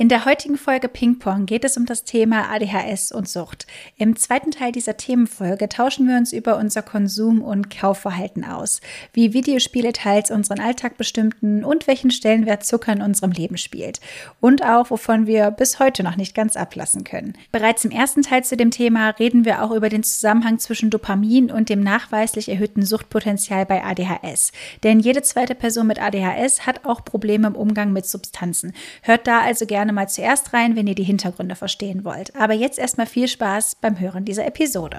In der heutigen Folge Ping Pong geht es um das Thema ADHS und Sucht. Im zweiten Teil dieser Themenfolge tauschen wir uns über unser Konsum- und Kaufverhalten aus, wie Videospiele teils unseren Alltag bestimmten und welchen Stellenwert Zucker in unserem Leben spielt. Und auch, wovon wir bis heute noch nicht ganz ablassen können. Bereits im ersten Teil zu dem Thema reden wir auch über den Zusammenhang zwischen Dopamin und dem nachweislich erhöhten Suchtpotenzial bei ADHS. Denn jede zweite Person mit ADHS hat auch Probleme im Umgang mit Substanzen. Hört da also gerne gerne mal zuerst rein, wenn ihr die Hintergründe verstehen wollt. Aber jetzt erstmal viel Spaß beim Hören dieser Episode.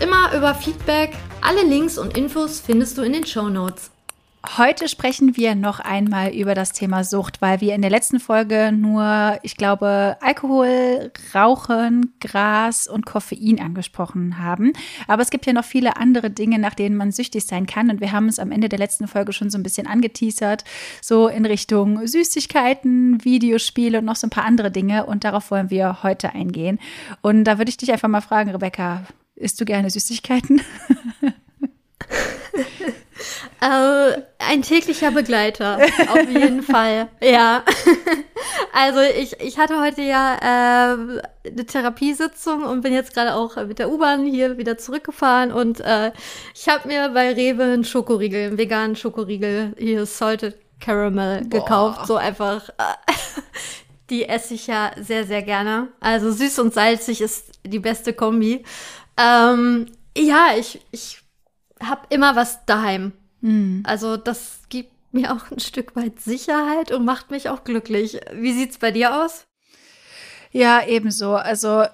immer über Feedback. Alle Links und Infos findest du in den Show Notes. Heute sprechen wir noch einmal über das Thema Sucht, weil wir in der letzten Folge nur, ich glaube, Alkohol, Rauchen, Gras und Koffein angesprochen haben. Aber es gibt ja noch viele andere Dinge, nach denen man süchtig sein kann. Und wir haben es am Ende der letzten Folge schon so ein bisschen angeteasert, so in Richtung Süßigkeiten, Videospiele und noch so ein paar andere Dinge. Und darauf wollen wir heute eingehen. Und da würde ich dich einfach mal fragen, Rebecca, isst du gerne Süßigkeiten? Äh, ein täglicher Begleiter, auf jeden Fall. Ja. Also ich, ich hatte heute ja äh, eine Therapiesitzung und bin jetzt gerade auch mit der U-Bahn hier wieder zurückgefahren und äh, ich habe mir bei Rewe einen Schokoriegel, einen veganen Schokoriegel, hier Salted Caramel Boah. gekauft. So einfach. Die esse ich ja sehr, sehr gerne. Also süß und salzig ist die beste Kombi. Ähm, ja, ich, ich habe immer was daheim. Mhm. Also das gibt mir auch ein Stück weit Sicherheit und macht mich auch glücklich. Wie sieht's bei dir aus? Ja, ebenso. Also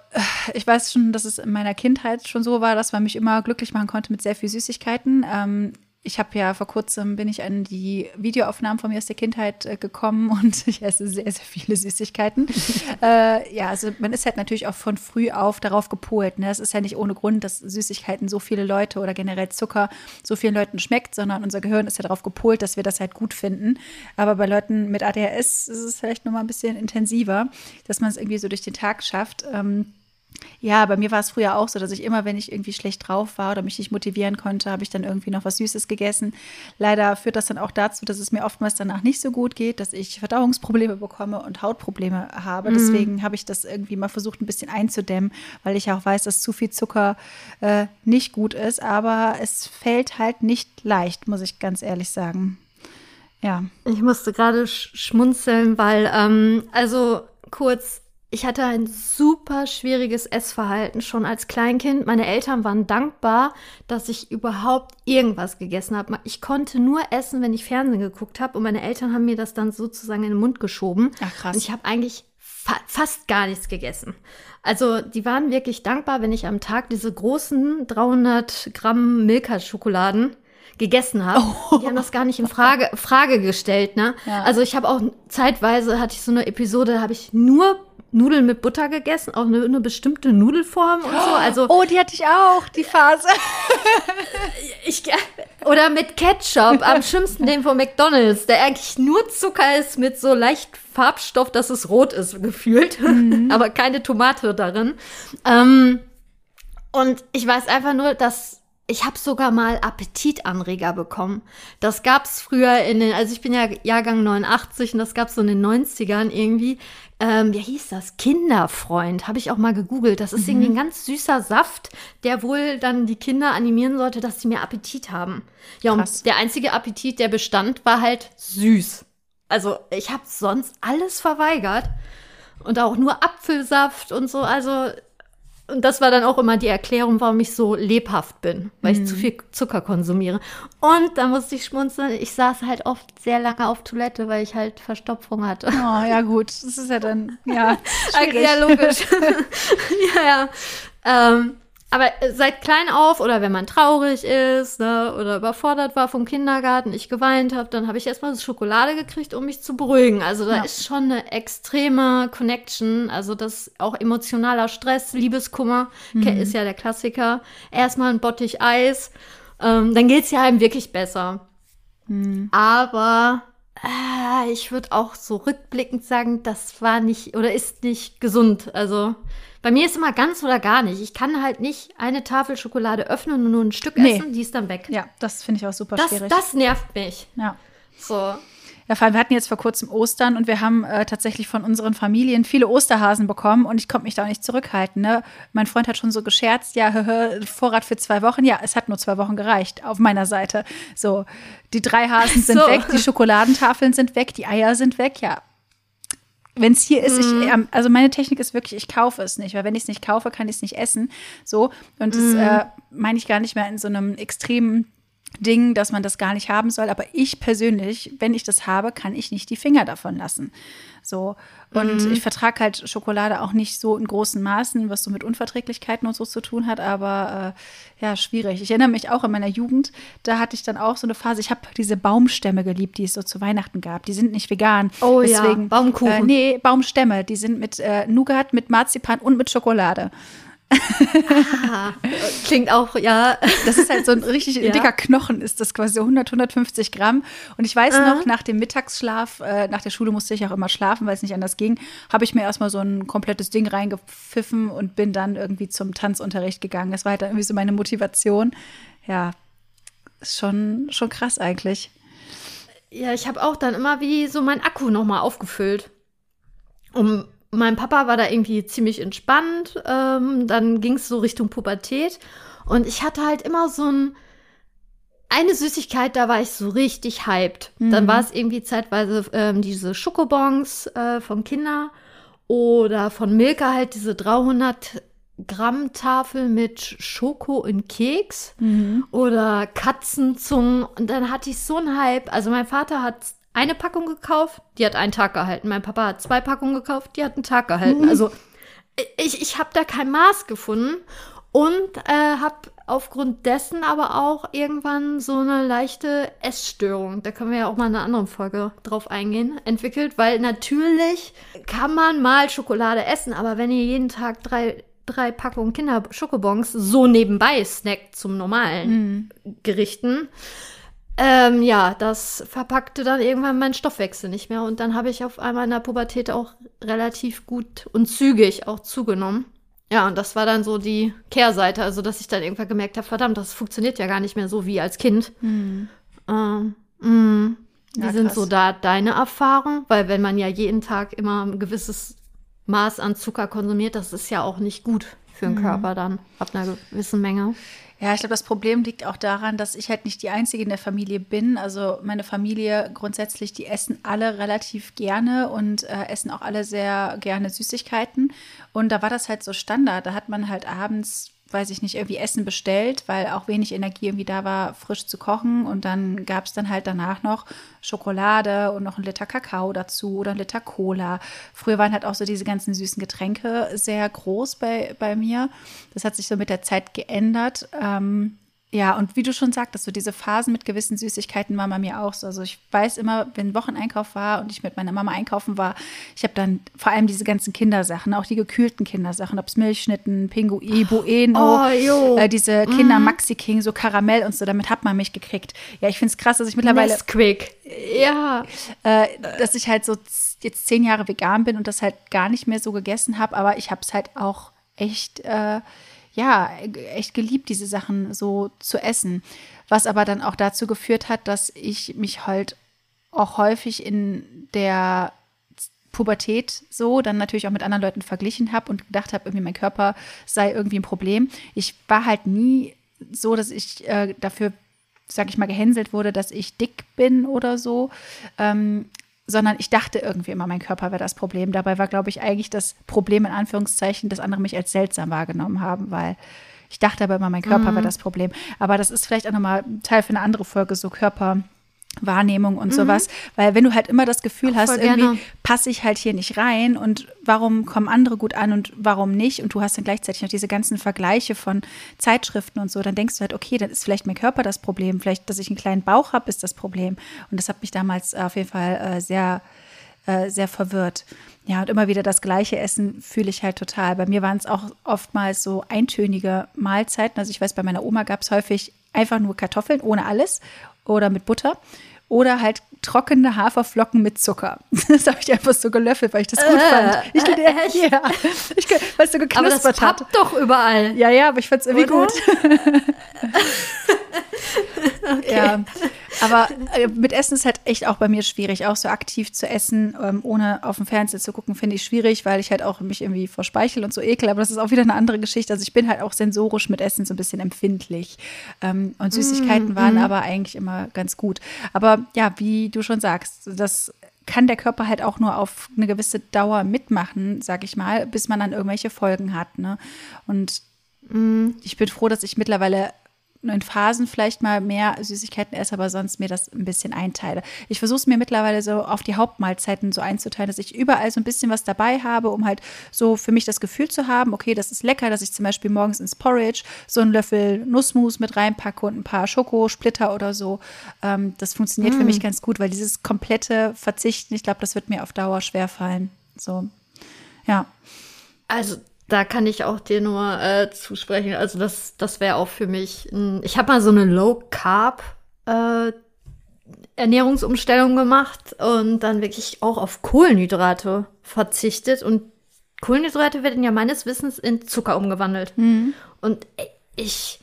ich weiß schon, dass es in meiner Kindheit schon so war, dass man mich immer glücklich machen konnte mit sehr viel Süßigkeiten. Ähm, ich habe ja vor kurzem bin ich an die Videoaufnahmen von mir aus der Kindheit äh, gekommen und ich esse sehr, sehr viele Süßigkeiten. äh, ja, also man ist halt natürlich auch von früh auf darauf gepolt. Ne? Es ist ja nicht ohne Grund, dass Süßigkeiten so viele Leute oder generell Zucker so vielen Leuten schmeckt, sondern unser Gehirn ist ja darauf gepolt, dass wir das halt gut finden. Aber bei Leuten mit ADHS ist es vielleicht noch mal ein bisschen intensiver, dass man es irgendwie so durch den Tag schafft. Ähm, ja, bei mir war es früher auch so, dass ich immer, wenn ich irgendwie schlecht drauf war oder mich nicht motivieren konnte, habe ich dann irgendwie noch was Süßes gegessen. Leider führt das dann auch dazu, dass es mir oftmals danach nicht so gut geht, dass ich Verdauungsprobleme bekomme und Hautprobleme habe. Mhm. Deswegen habe ich das irgendwie mal versucht, ein bisschen einzudämmen, weil ich auch weiß, dass zu viel Zucker äh, nicht gut ist. Aber es fällt halt nicht leicht, muss ich ganz ehrlich sagen. Ja. Ich musste gerade schmunzeln, weil, ähm, also kurz ich hatte ein super schwieriges Essverhalten schon als Kleinkind. Meine Eltern waren dankbar, dass ich überhaupt irgendwas gegessen habe. Ich konnte nur essen, wenn ich Fernsehen geguckt habe. Und meine Eltern haben mir das dann sozusagen in den Mund geschoben. Ach krass. Und ich habe eigentlich fa fast gar nichts gegessen. Also die waren wirklich dankbar, wenn ich am Tag diese großen 300 Gramm Milka-Schokoladen gegessen habe. Oh. Die haben das gar nicht in Frage, Frage gestellt. Ne? Ja. Also ich habe auch zeitweise hatte ich so eine Episode, da habe ich nur Nudeln mit Butter gegessen, auch eine, eine, bestimmte Nudelform und so. Also, oh, die hatte ich auch, die Phase. ich, oder mit Ketchup, am schlimmsten den von McDonalds, der eigentlich nur Zucker ist mit so leicht Farbstoff, dass es rot ist, gefühlt. Mhm. Aber keine Tomate darin. Ähm, und ich weiß einfach nur, dass ich habe sogar mal Appetitanreger bekommen. Das gab's früher in den, also ich bin ja Jahrgang 89 und das gab's so in den 90ern irgendwie. Ähm, wie hieß das? Kinderfreund, habe ich auch mal gegoogelt. Das ist mhm. irgendwie ein ganz süßer Saft, der wohl dann die Kinder animieren sollte, dass sie mehr Appetit haben. Ja, Krass. und der einzige Appetit, der bestand, war halt süß. Also ich habe sonst alles verweigert und auch nur Apfelsaft und so. Also und das war dann auch immer die Erklärung, warum ich so lebhaft bin, weil mhm. ich zu mhm. viel Zucker konsumiere. Und da musste ich schmunzeln. Ich saß halt oft sehr lange auf Toilette, weil ich halt Verstopfung hatte. Oh, ja, gut. Das ist ja dann, ja. ja, logisch. ja, ja. Ähm, aber seit klein auf oder wenn man traurig ist ne, oder überfordert war vom Kindergarten, ich geweint habe, dann habe ich erstmal Schokolade gekriegt, um mich zu beruhigen. Also da ja. ist schon eine extreme Connection. Also das auch emotionaler Stress, Liebeskummer mhm. ist ja der Klassiker. Erstmal ein Bottich Eis, ähm, dann geht's ja einem wirklich besser. Mhm. Aber äh, ich würde auch so rückblickend sagen, das war nicht oder ist nicht gesund. Also bei mir ist immer ganz oder gar nicht. Ich kann halt nicht eine Tafel Schokolade öffnen und nur ein Stück nee. essen, die ist dann weg. Ja, das finde ich auch super das, schwierig. Das nervt mich. Ja. So. Ja, vor allem, wir hatten jetzt vor kurzem Ostern und wir haben äh, tatsächlich von unseren Familien viele Osterhasen bekommen und ich konnte mich da auch nicht zurückhalten. Ne? Mein Freund hat schon so gescherzt, ja, Vorrat für zwei Wochen. Ja, es hat nur zwei Wochen gereicht auf meiner Seite. So, die drei Hasen sind so. weg, die Schokoladentafeln sind weg, die Eier sind weg. Ja, wenn es hier ist, mhm. ich, ähm, also meine Technik ist wirklich, ich kaufe es nicht, weil wenn ich es nicht kaufe, kann ich es nicht essen. So. Und das mhm. äh, meine ich gar nicht mehr in so einem extremen Ding, dass man das gar nicht haben soll. Aber ich persönlich, wenn ich das habe, kann ich nicht die Finger davon lassen. So. Und mhm. ich vertrage halt Schokolade auch nicht so in großen Maßen, was so mit Unverträglichkeiten und so zu tun hat. Aber äh, ja, schwierig. Ich erinnere mich auch in meiner Jugend, da hatte ich dann auch so eine Phase. Ich habe diese Baumstämme geliebt, die es so zu Weihnachten gab. Die sind nicht vegan. Oh Deswegen, ja, Baumkuchen. Äh, nee, Baumstämme. Die sind mit äh, Nougat, mit Marzipan und mit Schokolade ah, klingt auch, ja. Das ist halt so ein richtig ja. dicker Knochen, ist das quasi so 100, 150 Gramm. Und ich weiß Aha. noch, nach dem Mittagsschlaf, äh, nach der Schule musste ich auch immer schlafen, weil es nicht anders ging, habe ich mir erstmal so ein komplettes Ding reingepfiffen und bin dann irgendwie zum Tanzunterricht gegangen. Das war halt dann irgendwie so meine Motivation. Ja, ist schon, schon krass eigentlich. Ja, ich habe auch dann immer wie so mein Akku nochmal aufgefüllt. Um mein Papa war da irgendwie ziemlich entspannt. Ähm, dann ging es so Richtung Pubertät. Und ich hatte halt immer so ein, eine Süßigkeit, da war ich so richtig hyped. Mhm. Dann war es irgendwie zeitweise ähm, diese Schokobons äh, von Kinder oder von Milka halt diese 300 Gramm Tafel mit Schoko in Keks mhm. oder Katzenzungen. Und dann hatte ich so einen Hype. Also mein Vater hat eine Packung gekauft, die hat einen Tag gehalten. Mein Papa hat zwei Packungen gekauft, die hat einen Tag gehalten. Mhm. Also ich, ich habe da kein Maß gefunden und äh, habe aufgrund dessen aber auch irgendwann so eine leichte Essstörung, da können wir ja auch mal in einer anderen Folge drauf eingehen, entwickelt, weil natürlich kann man mal Schokolade essen, aber wenn ihr jeden Tag drei drei Packungen Kinder-Schokobons so nebenbei snackt zum normalen mhm. Gerichten, ähm, ja, das verpackte dann irgendwann meinen Stoffwechsel nicht mehr und dann habe ich auf einmal in der Pubertät auch relativ gut und zügig auch zugenommen. Ja, und das war dann so die Kehrseite, also dass ich dann irgendwann gemerkt habe, verdammt, das funktioniert ja gar nicht mehr so wie als Kind. Mhm. Ähm, mh. Wie ja, sind so da deine Erfahrungen? Weil wenn man ja jeden Tag immer ein gewisses Maß an Zucker konsumiert, das ist ja auch nicht gut für den mhm. Körper dann ab einer gewissen Menge. Ja, ich glaube, das Problem liegt auch daran, dass ich halt nicht die Einzige in der Familie bin. Also meine Familie grundsätzlich, die essen alle relativ gerne und äh, essen auch alle sehr gerne Süßigkeiten. Und da war das halt so Standard. Da hat man halt abends weiß ich nicht, irgendwie Essen bestellt, weil auch wenig Energie irgendwie da war, frisch zu kochen. Und dann gab es dann halt danach noch Schokolade und noch ein Liter Kakao dazu oder ein Liter Cola. Früher waren halt auch so diese ganzen süßen Getränke sehr groß bei, bei mir. Das hat sich so mit der Zeit geändert. Ähm, ja, und wie du schon sagtest, so diese Phasen mit gewissen Süßigkeiten waren bei mir auch so. Also ich weiß immer, wenn Wocheneinkauf war und ich mit meiner Mama einkaufen war, ich habe dann vor allem diese ganzen Kindersachen, auch die gekühlten Kindersachen, ob es Milchschnitten, Pinguin, Bueno, oh, äh, diese Kinder mhm. Maxi King, so Karamell und so, damit hat man mich gekriegt. Ja, ich finde es krass, dass ich mittlerweile. Nesquik. Ja. Äh, dass ich halt so jetzt zehn Jahre vegan bin und das halt gar nicht mehr so gegessen habe, aber ich habe es halt auch echt. Äh, ja, echt geliebt, diese Sachen so zu essen. Was aber dann auch dazu geführt hat, dass ich mich halt auch häufig in der Pubertät so dann natürlich auch mit anderen Leuten verglichen habe und gedacht habe, irgendwie mein Körper sei irgendwie ein Problem. Ich war halt nie so, dass ich äh, dafür, sag ich mal, gehänselt wurde, dass ich dick bin oder so. Ähm, sondern ich dachte irgendwie immer, mein Körper wäre das Problem. Dabei war, glaube ich, eigentlich das Problem in Anführungszeichen, dass andere mich als seltsam wahrgenommen haben, weil ich dachte aber immer, mein Körper mhm. wäre das Problem. Aber das ist vielleicht auch nochmal Teil für eine andere Folge, so Körper. Wahrnehmung und sowas. Weil wenn du halt immer das Gefühl hast, voll irgendwie passe ich halt hier nicht rein und warum kommen andere gut an und warum nicht? Und du hast dann gleichzeitig noch diese ganzen Vergleiche von Zeitschriften und so, dann denkst du halt, okay, dann ist vielleicht mein Körper das Problem, vielleicht, dass ich einen kleinen Bauch habe, ist das Problem. Und das hat mich damals auf jeden Fall äh, sehr, äh, sehr verwirrt. Ja, und immer wieder das gleiche Essen fühle ich halt total. Bei mir waren es auch oftmals so eintönige Mahlzeiten. Also ich weiß, bei meiner Oma gab es häufig einfach nur Kartoffeln ohne alles oder mit Butter. Oder halt trockene Haferflocken mit Zucker. Das habe ich einfach so gelöffelt, weil ich das gut Äh, fand. Ich, äh, echt? ja, ich, weil es so Aber das geknuspert hat. pappt doch überall. Ja, ja, aber ich fand es irgendwie Oder? gut. Ja, aber äh, mit Essen ist halt echt auch bei mir schwierig, auch so aktiv zu essen, ähm, ohne auf dem Fernseher zu gucken, finde ich schwierig, weil ich halt auch mich irgendwie vor Speichel und so ekel, aber das ist auch wieder eine andere Geschichte. Also ich bin halt auch sensorisch mit Essen so ein bisschen empfindlich. Ähm, und Süßigkeiten waren aber eigentlich immer ganz gut. Aber ja, wie du schon sagst, das kann der Körper halt auch nur auf eine gewisse Dauer mitmachen, sag ich mal, bis man dann irgendwelche Folgen hat. Ne? Und ich bin froh, dass ich mittlerweile in Phasen vielleicht mal mehr Süßigkeiten esse, aber sonst mir das ein bisschen einteile. Ich versuche es mir mittlerweile so auf die Hauptmahlzeiten so einzuteilen, dass ich überall so ein bisschen was dabei habe, um halt so für mich das Gefühl zu haben, okay, das ist lecker, dass ich zum Beispiel morgens ins Porridge so einen Löffel Nussmus mit reinpacke und ein paar Schokosplitter oder so. Ähm, das funktioniert für mich ganz gut, weil dieses komplette Verzichten, ich glaube, das wird mir auf Dauer schwerfallen. So, ja. Also da kann ich auch dir nur äh, zusprechen. Also das, das wäre auch für mich. Ein, ich habe mal so eine Low Carb äh, Ernährungsumstellung gemacht und dann wirklich auch auf Kohlenhydrate verzichtet und Kohlenhydrate werden ja meines Wissens in Zucker umgewandelt. Und ich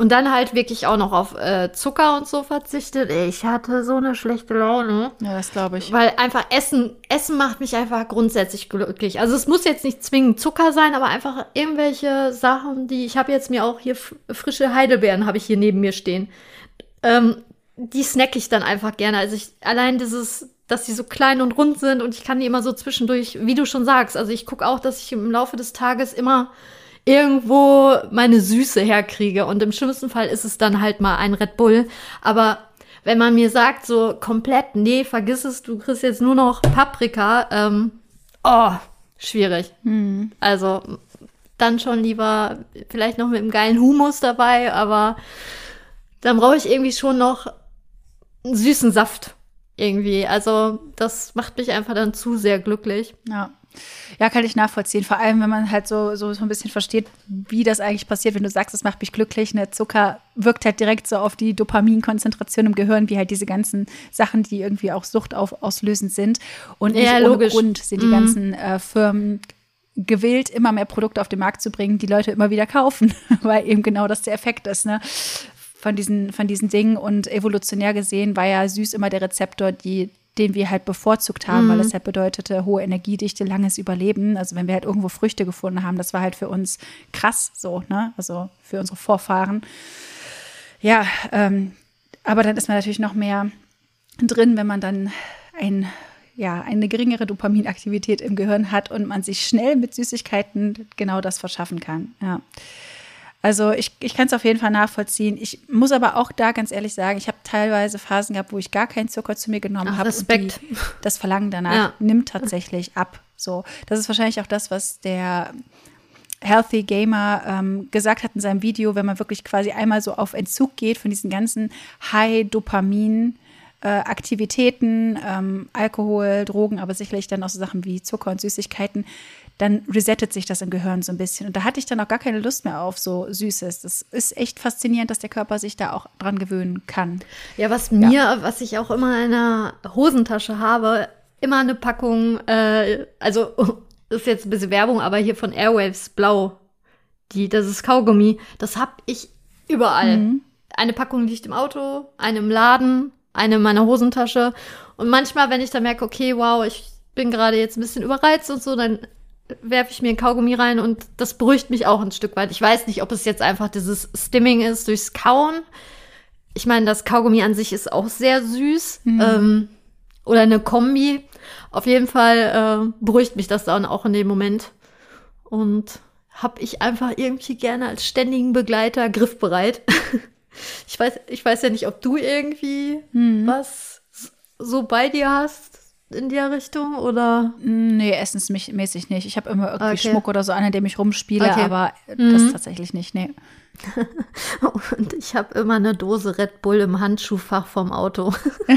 und dann halt wirklich auch noch auf äh, Zucker und so verzichtet. Ich hatte so eine schlechte Laune. Ja, das glaube ich. Weil einfach Essen, Essen macht mich einfach grundsätzlich glücklich. Also es muss jetzt nicht zwingend Zucker sein, aber einfach irgendwelche Sachen, die ich habe jetzt mir auch hier frische Heidelbeeren habe ich hier neben mir stehen. Ähm, die snack ich dann einfach gerne. Also ich allein dieses, dass sie so klein und rund sind und ich kann die immer so zwischendurch, wie du schon sagst. Also ich gucke auch, dass ich im Laufe des Tages immer irgendwo meine Süße herkriege. Und im schlimmsten Fall ist es dann halt mal ein Red Bull. Aber wenn man mir sagt, so komplett, nee, vergiss es, du kriegst jetzt nur noch Paprika, ähm, oh, schwierig. Also dann schon lieber vielleicht noch mit einem geilen Humus dabei, aber dann brauche ich irgendwie schon noch einen süßen Saft irgendwie. Also das macht mich einfach dann zu sehr glücklich. Ja. Ja, kann ich nachvollziehen. Vor allem, wenn man halt so, so, so ein bisschen versteht, wie das eigentlich passiert, wenn du sagst, es macht mich glücklich. Ne? Zucker wirkt halt direkt so auf die Dopaminkonzentration im Gehirn, wie halt diese ganzen Sachen, die irgendwie auch Sucht auf, auslösend sind. Und nicht Ja, ohne logisch. Grund sind die ganzen äh, Firmen gewillt, immer mehr Produkte auf den Markt zu bringen, die Leute immer wieder kaufen, weil eben genau das der Effekt ist, ne? Von diesen, von diesen Dingen. Und evolutionär gesehen war ja süß immer der Rezeptor, die, den wir halt bevorzugt haben, weil es halt bedeutete hohe Energiedichte, langes Überleben. Also wenn wir halt irgendwo Früchte gefunden haben, das war halt für uns krass so, ne? Also für unsere Vorfahren. Ja, ähm, aber dann ist man natürlich noch mehr drin, wenn man dann ein, ja, eine geringere Dopaminaktivität im Gehirn hat und man sich schnell mit Süßigkeiten genau das verschaffen kann. Ja. Also ich, ich kann es auf jeden Fall nachvollziehen. Ich muss aber auch da ganz ehrlich sagen, ich habe teilweise Phasen gehabt, wo ich gar keinen Zucker zu mir genommen habe. Respekt. Und die, das Verlangen danach Ja. nimmt tatsächlich ab. So, das ist wahrscheinlich auch das, was der Healthy Gamer ähm, gesagt hat in seinem Video, wenn man wirklich quasi einmal so auf Entzug geht von diesen ganzen High-Dopamin- äh, Aktivitäten, ähm, Alkohol, Drogen, aber sicherlich dann auch so Sachen wie Zucker und Süßigkeiten, dann resettet sich das im Gehirn so ein bisschen. Und da hatte ich dann auch gar keine Lust mehr auf so Süßes. Das ist echt faszinierend, dass der Körper sich da auch dran gewöhnen kann. Ja, was mir, was ich auch immer in einer Hosentasche habe, immer eine Packung, äh, also ist jetzt ein bisschen Werbung, aber hier von Airwaves Blau, die, das ist Kaugummi, das hab ich überall. Eine Packung liegt im Auto, eine im Laden, eine in meiner Hosentasche. Und manchmal, wenn ich dann merke, okay, wow, ich bin gerade jetzt ein bisschen überreizt und so, dann werfe ich mir ein Kaugummi rein und das beruhigt mich auch ein Stück weit. Ich weiß nicht, ob es jetzt einfach dieses Stimming ist durchs Kauen. Ich meine, das Kaugummi an sich ist auch sehr süß. Ähm, oder eine Kombi. Auf jeden Fall äh, beruhigt mich das dann auch in dem Moment. Und habe ich einfach irgendwie gerne als ständigen Begleiter griffbereit. Ich weiß, ich weiß ja nicht, ob du irgendwie mhm. was so bei dir hast in der Richtung oder? Nee, essensmäßig nicht. Ich habe immer irgendwie okay. Schmuck oder so an, in dem ich rumspiele, okay. aber mhm. das tatsächlich nicht, nee. Und ich habe immer eine Dose Red Bull im Handschuhfach vom Auto.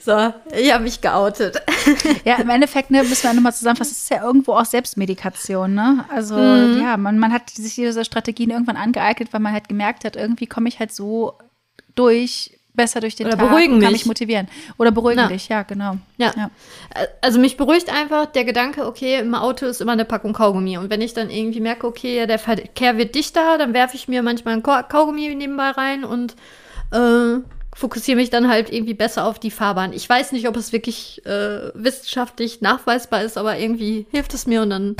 so, ich habe mich geoutet. ja, im Endeffekt ne, müssen wir nochmal zusammenfassen, es ist ja irgendwo auch Selbstmedikation. Ne? Also mhm. ja, man, man hat sich diese Strategien irgendwann angeeignet, weil man halt gemerkt hat, irgendwie komme ich halt so durch, besser durch den Oder Tag beruhigen kann mich. mich motivieren. Oder beruhigen ja. dich, ja, genau. Ja. ja. Also mich beruhigt einfach der Gedanke, okay, im Auto ist immer eine Packung Kaugummi. Und wenn ich dann irgendwie merke, okay, der Verkehr wird dichter, dann werfe ich mir manchmal ein Kaugummi nebenbei rein und äh, fokussiere mich dann halt irgendwie besser auf die Fahrbahn. Ich weiß nicht, ob es wirklich äh, wissenschaftlich nachweisbar ist, aber irgendwie hilft es mir und dann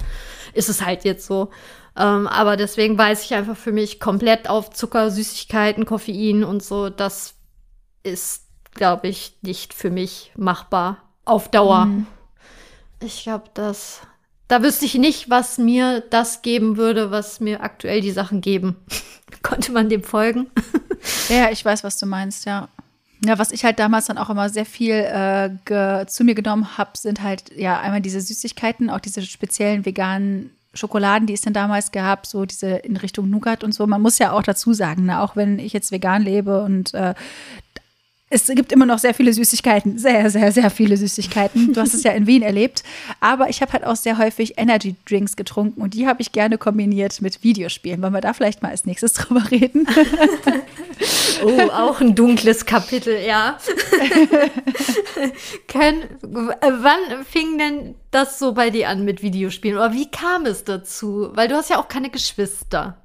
ist es halt jetzt so. Ähm, aber deswegen weiß ich einfach für mich komplett auf Zucker, Süßigkeiten, Koffein und so, das ist, glaube ich, nicht für mich machbar auf Dauer. Mhm. Ich glaube, das, da wüsste ich nicht, was mir das geben würde, was mir aktuell die Sachen geben. Konnte man dem folgen? ja, ich weiß, was du meinst, ja. Ja, was ich halt damals dann auch immer sehr viel äh, zu mir genommen habe, sind halt ja einmal diese Süßigkeiten, auch diese speziellen veganen Schokoladen, die es denn damals gab, so diese in Richtung Nougat und so. Man muss ja auch dazu sagen, ne, auch wenn ich jetzt vegan lebe und äh, es gibt immer noch sehr viele Süßigkeiten, sehr, sehr, sehr viele Süßigkeiten. Du hast es ja in Wien erlebt. Aber ich habe halt auch sehr häufig Energy Drinks getrunken und die habe ich gerne kombiniert mit Videospielen. Wollen wir da vielleicht mal als nächstes drüber reden? oh, auch ein dunkles Kapitel, ja. Ken, wann fing denn das so bei dir an mit Videospielen? Oder wie kam es dazu? Weil du hast ja auch keine Geschwister.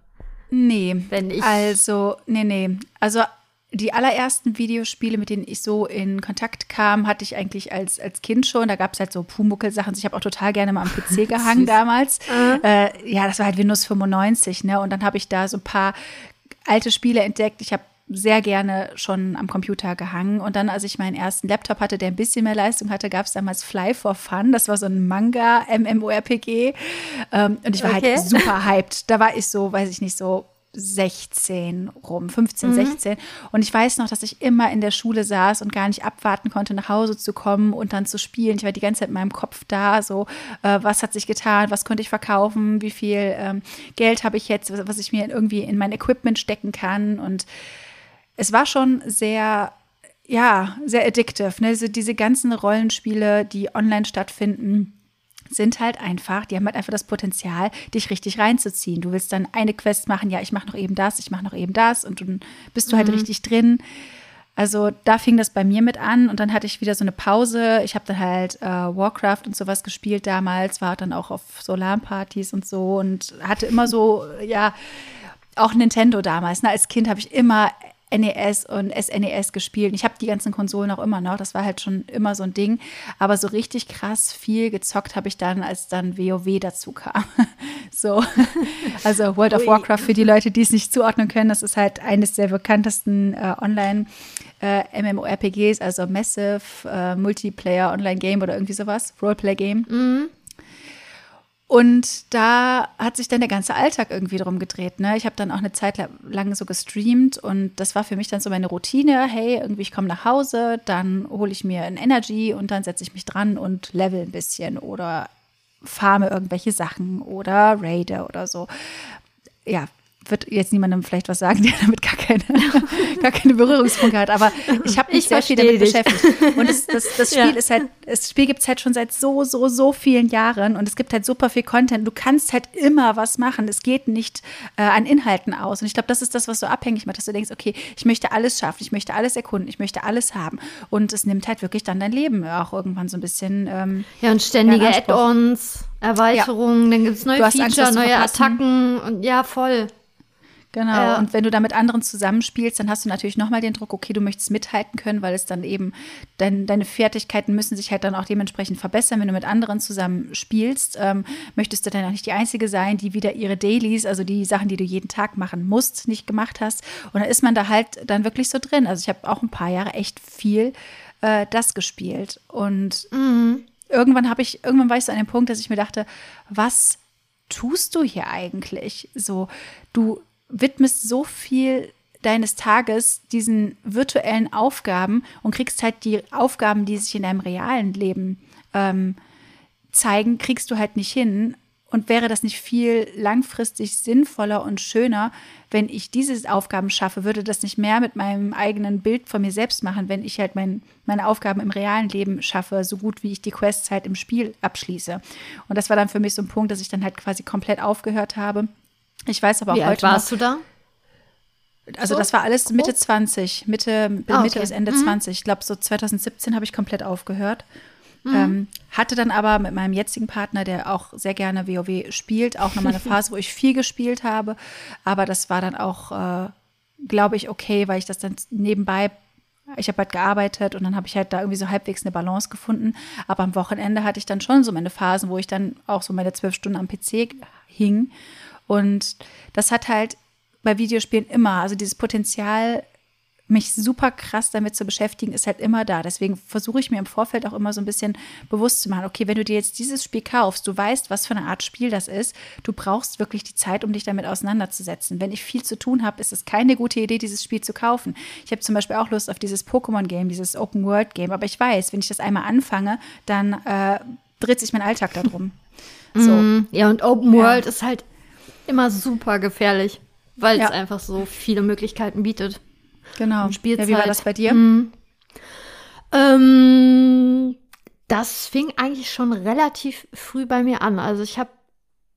Nee. Wenn ich. Also, nee, nee. Also die allerersten Videospiele, mit denen ich so in Kontakt kam, hatte ich eigentlich als, als Kind schon. Da gab es halt so Pumuckel-Sachen. Ich habe auch total gerne mal am PC gehangen damals. Äh, ja, das war halt Windows 95, ne? Und dann habe ich da so ein paar alte Spiele entdeckt. Ich habe sehr gerne schon am Computer gehangen. Und dann, als ich meinen ersten Laptop hatte, der ein bisschen mehr Leistung hatte, gab es damals Fly for Fun. Das war so ein Manga-MMORPG. Ähm, und ich war halt okay. halt super hyped. Da war ich so, weiß ich nicht, so 16 rum, 15, mhm. 16. Und ich weiß noch, dass ich immer in der Schule saß und gar nicht abwarten konnte, nach Hause zu kommen und dann zu spielen. Ich war die ganze Zeit in meinem Kopf da, so, äh, was hat sich getan, was konnte ich verkaufen, wie viel ähm, Geld habe ich jetzt, was ich mir irgendwie in mein Equipment stecken kann. Und es war schon sehr ja, sehr addictive. Ne? Also diese ganzen Rollenspiele, die online stattfinden, sind halt einfach, die haben halt einfach das Potenzial, dich richtig reinzuziehen. Du willst dann eine Quest machen, ja, ich mache noch eben das, ich mache noch eben das und dann bist du halt mhm. richtig drin. Also da fing das bei mir mit an und dann hatte ich wieder so eine Pause. Ich habe dann halt äh, Warcraft und sowas gespielt damals, war dann auch auf Solarpartys und so und hatte immer so, ja, auch Nintendo damals. Ne? Als Kind habe ich immer NES und SNES gespielt. Ich habe die ganzen Konsolen auch immer noch. Das war halt schon immer so ein Ding. Aber so richtig krass viel gezockt habe ich dann, als dann WoW dazu kam. so. Also World of Warcraft für die Leute, die es nicht zuordnen können. Das ist halt eines der bekanntesten äh, Online- äh, MMORPGs, also Massive äh, Multiplayer Online Game oder irgendwie sowas, Roleplay Game. Mhm. Und da hat sich dann der ganze Alltag irgendwie drum gedreht. Ne? Ich habe dann auch eine Zeit lang so gestreamt und das war für mich dann so meine Routine. Hey, irgendwie ich komme nach Hause, dann hole ich mir ein Energy und dann setze ich mich dran und level ein bisschen oder farme irgendwelche Sachen oder raide oder so. Ja, wird jetzt niemandem vielleicht was sagen, der damit gar keine, gar keine Berührungspunkte hat. Aber ich habe mich ich sehr viel damit dich. beschäftigt. Und das, das, das Spiel ja. ist halt, das Spiel gibt es halt schon seit so, so, so vielen Jahren und es gibt halt super viel Content. Du kannst halt immer was machen. Es geht nicht äh, an Inhalten aus. Und ich glaube, das ist das, was so abhängig macht, dass du denkst, okay, ich möchte alles schaffen, ich möchte alles erkunden, ich möchte alles haben. Und es nimmt halt wirklich dann dein Leben auch irgendwann so ein bisschen. Ähm, ja, und ständige Add-ons. Erweiterungen, ja. dann gibt es neue Feature, Angst, neue Attacken und ja, voll. Genau. Äh, und wenn du da mit anderen zusammenspielst, dann hast du natürlich nochmal den Druck, okay, du möchtest mithalten können, weil es dann eben, dein, deine Fertigkeiten müssen sich halt dann auch dementsprechend verbessern. Wenn du mit anderen zusammen spielst, ähm, möchtest du dann auch nicht die Einzige sein, die wieder ihre Dailies, also die Sachen, die du jeden Tag machen musst, nicht gemacht hast. Und dann ist man da halt dann wirklich so drin. Also ich habe auch ein paar Jahre echt viel äh, das gespielt. Und mhm. irgendwann habe ich, irgendwann war ich so an dem Punkt, dass ich mir dachte, was tust du hier eigentlich? So, du widmest so viel deines Tages diesen virtuellen Aufgaben und kriegst halt die Aufgaben, die sich in deinem realen Leben ähm, zeigen, kriegst du halt nicht hin. Und wäre das nicht viel langfristig sinnvoller und schöner, wenn ich diese Aufgaben schaffe, würde das nicht mehr mit meinem eigenen Bild von mir selbst machen, wenn ich halt mein, meine Aufgaben im realen Leben schaffe, so gut wie ich die Quests halt im Spiel abschließe. Und das war dann für mich so ein Punkt, dass ich dann halt quasi komplett aufgehört habe. Ich weiß aber auch Wie alt heute warst noch, du da? also So das war alles? Mitte 20, Mitte, Ah, Mitte okay. bis Ende Mhm. 20. Ich glaube, so 2017 habe ich komplett aufgehört. Ähm, hatte dann aber mit meinem jetzigen Partner, der auch sehr gerne WoW spielt, auch nochmal eine Phase, wo ich viel gespielt habe. Aber das war dann auch, äh, glaube ich, okay, weil ich das dann nebenbei, ich habe halt gearbeitet und dann habe ich halt da irgendwie so halbwegs eine Balance gefunden. Aber am Wochenende hatte ich dann schon so meine Phasen, wo ich dann auch so meine zwölf Stunden am PC hing. Und das hat halt bei Videospielen immer, also dieses Potenzial, mich super krass damit zu beschäftigen, ist halt immer da. Deswegen versuche ich mir im Vorfeld auch immer so ein bisschen bewusst zu machen, okay, wenn du dir jetzt dieses Spiel kaufst, du weißt, was für eine Art Spiel das ist, du brauchst wirklich die Zeit, um dich damit auseinanderzusetzen. Wenn ich viel zu tun habe, ist es keine gute Idee, dieses Spiel zu kaufen. Ich habe zum Beispiel auch Lust auf dieses Pokémon-Game, dieses Open-World-Game, aber ich weiß, wenn ich das einmal anfange, dann äh, dreht sich mein Alltag darum. So. Mm, Ja, und Open World ist halt immer super gefährlich, weil Ja. es einfach so viele Möglichkeiten bietet. Genau. Und Spielzeit. Ja, wie war das bei dir? Ähm, das fing eigentlich schon relativ früh bei mir an. Also ich habe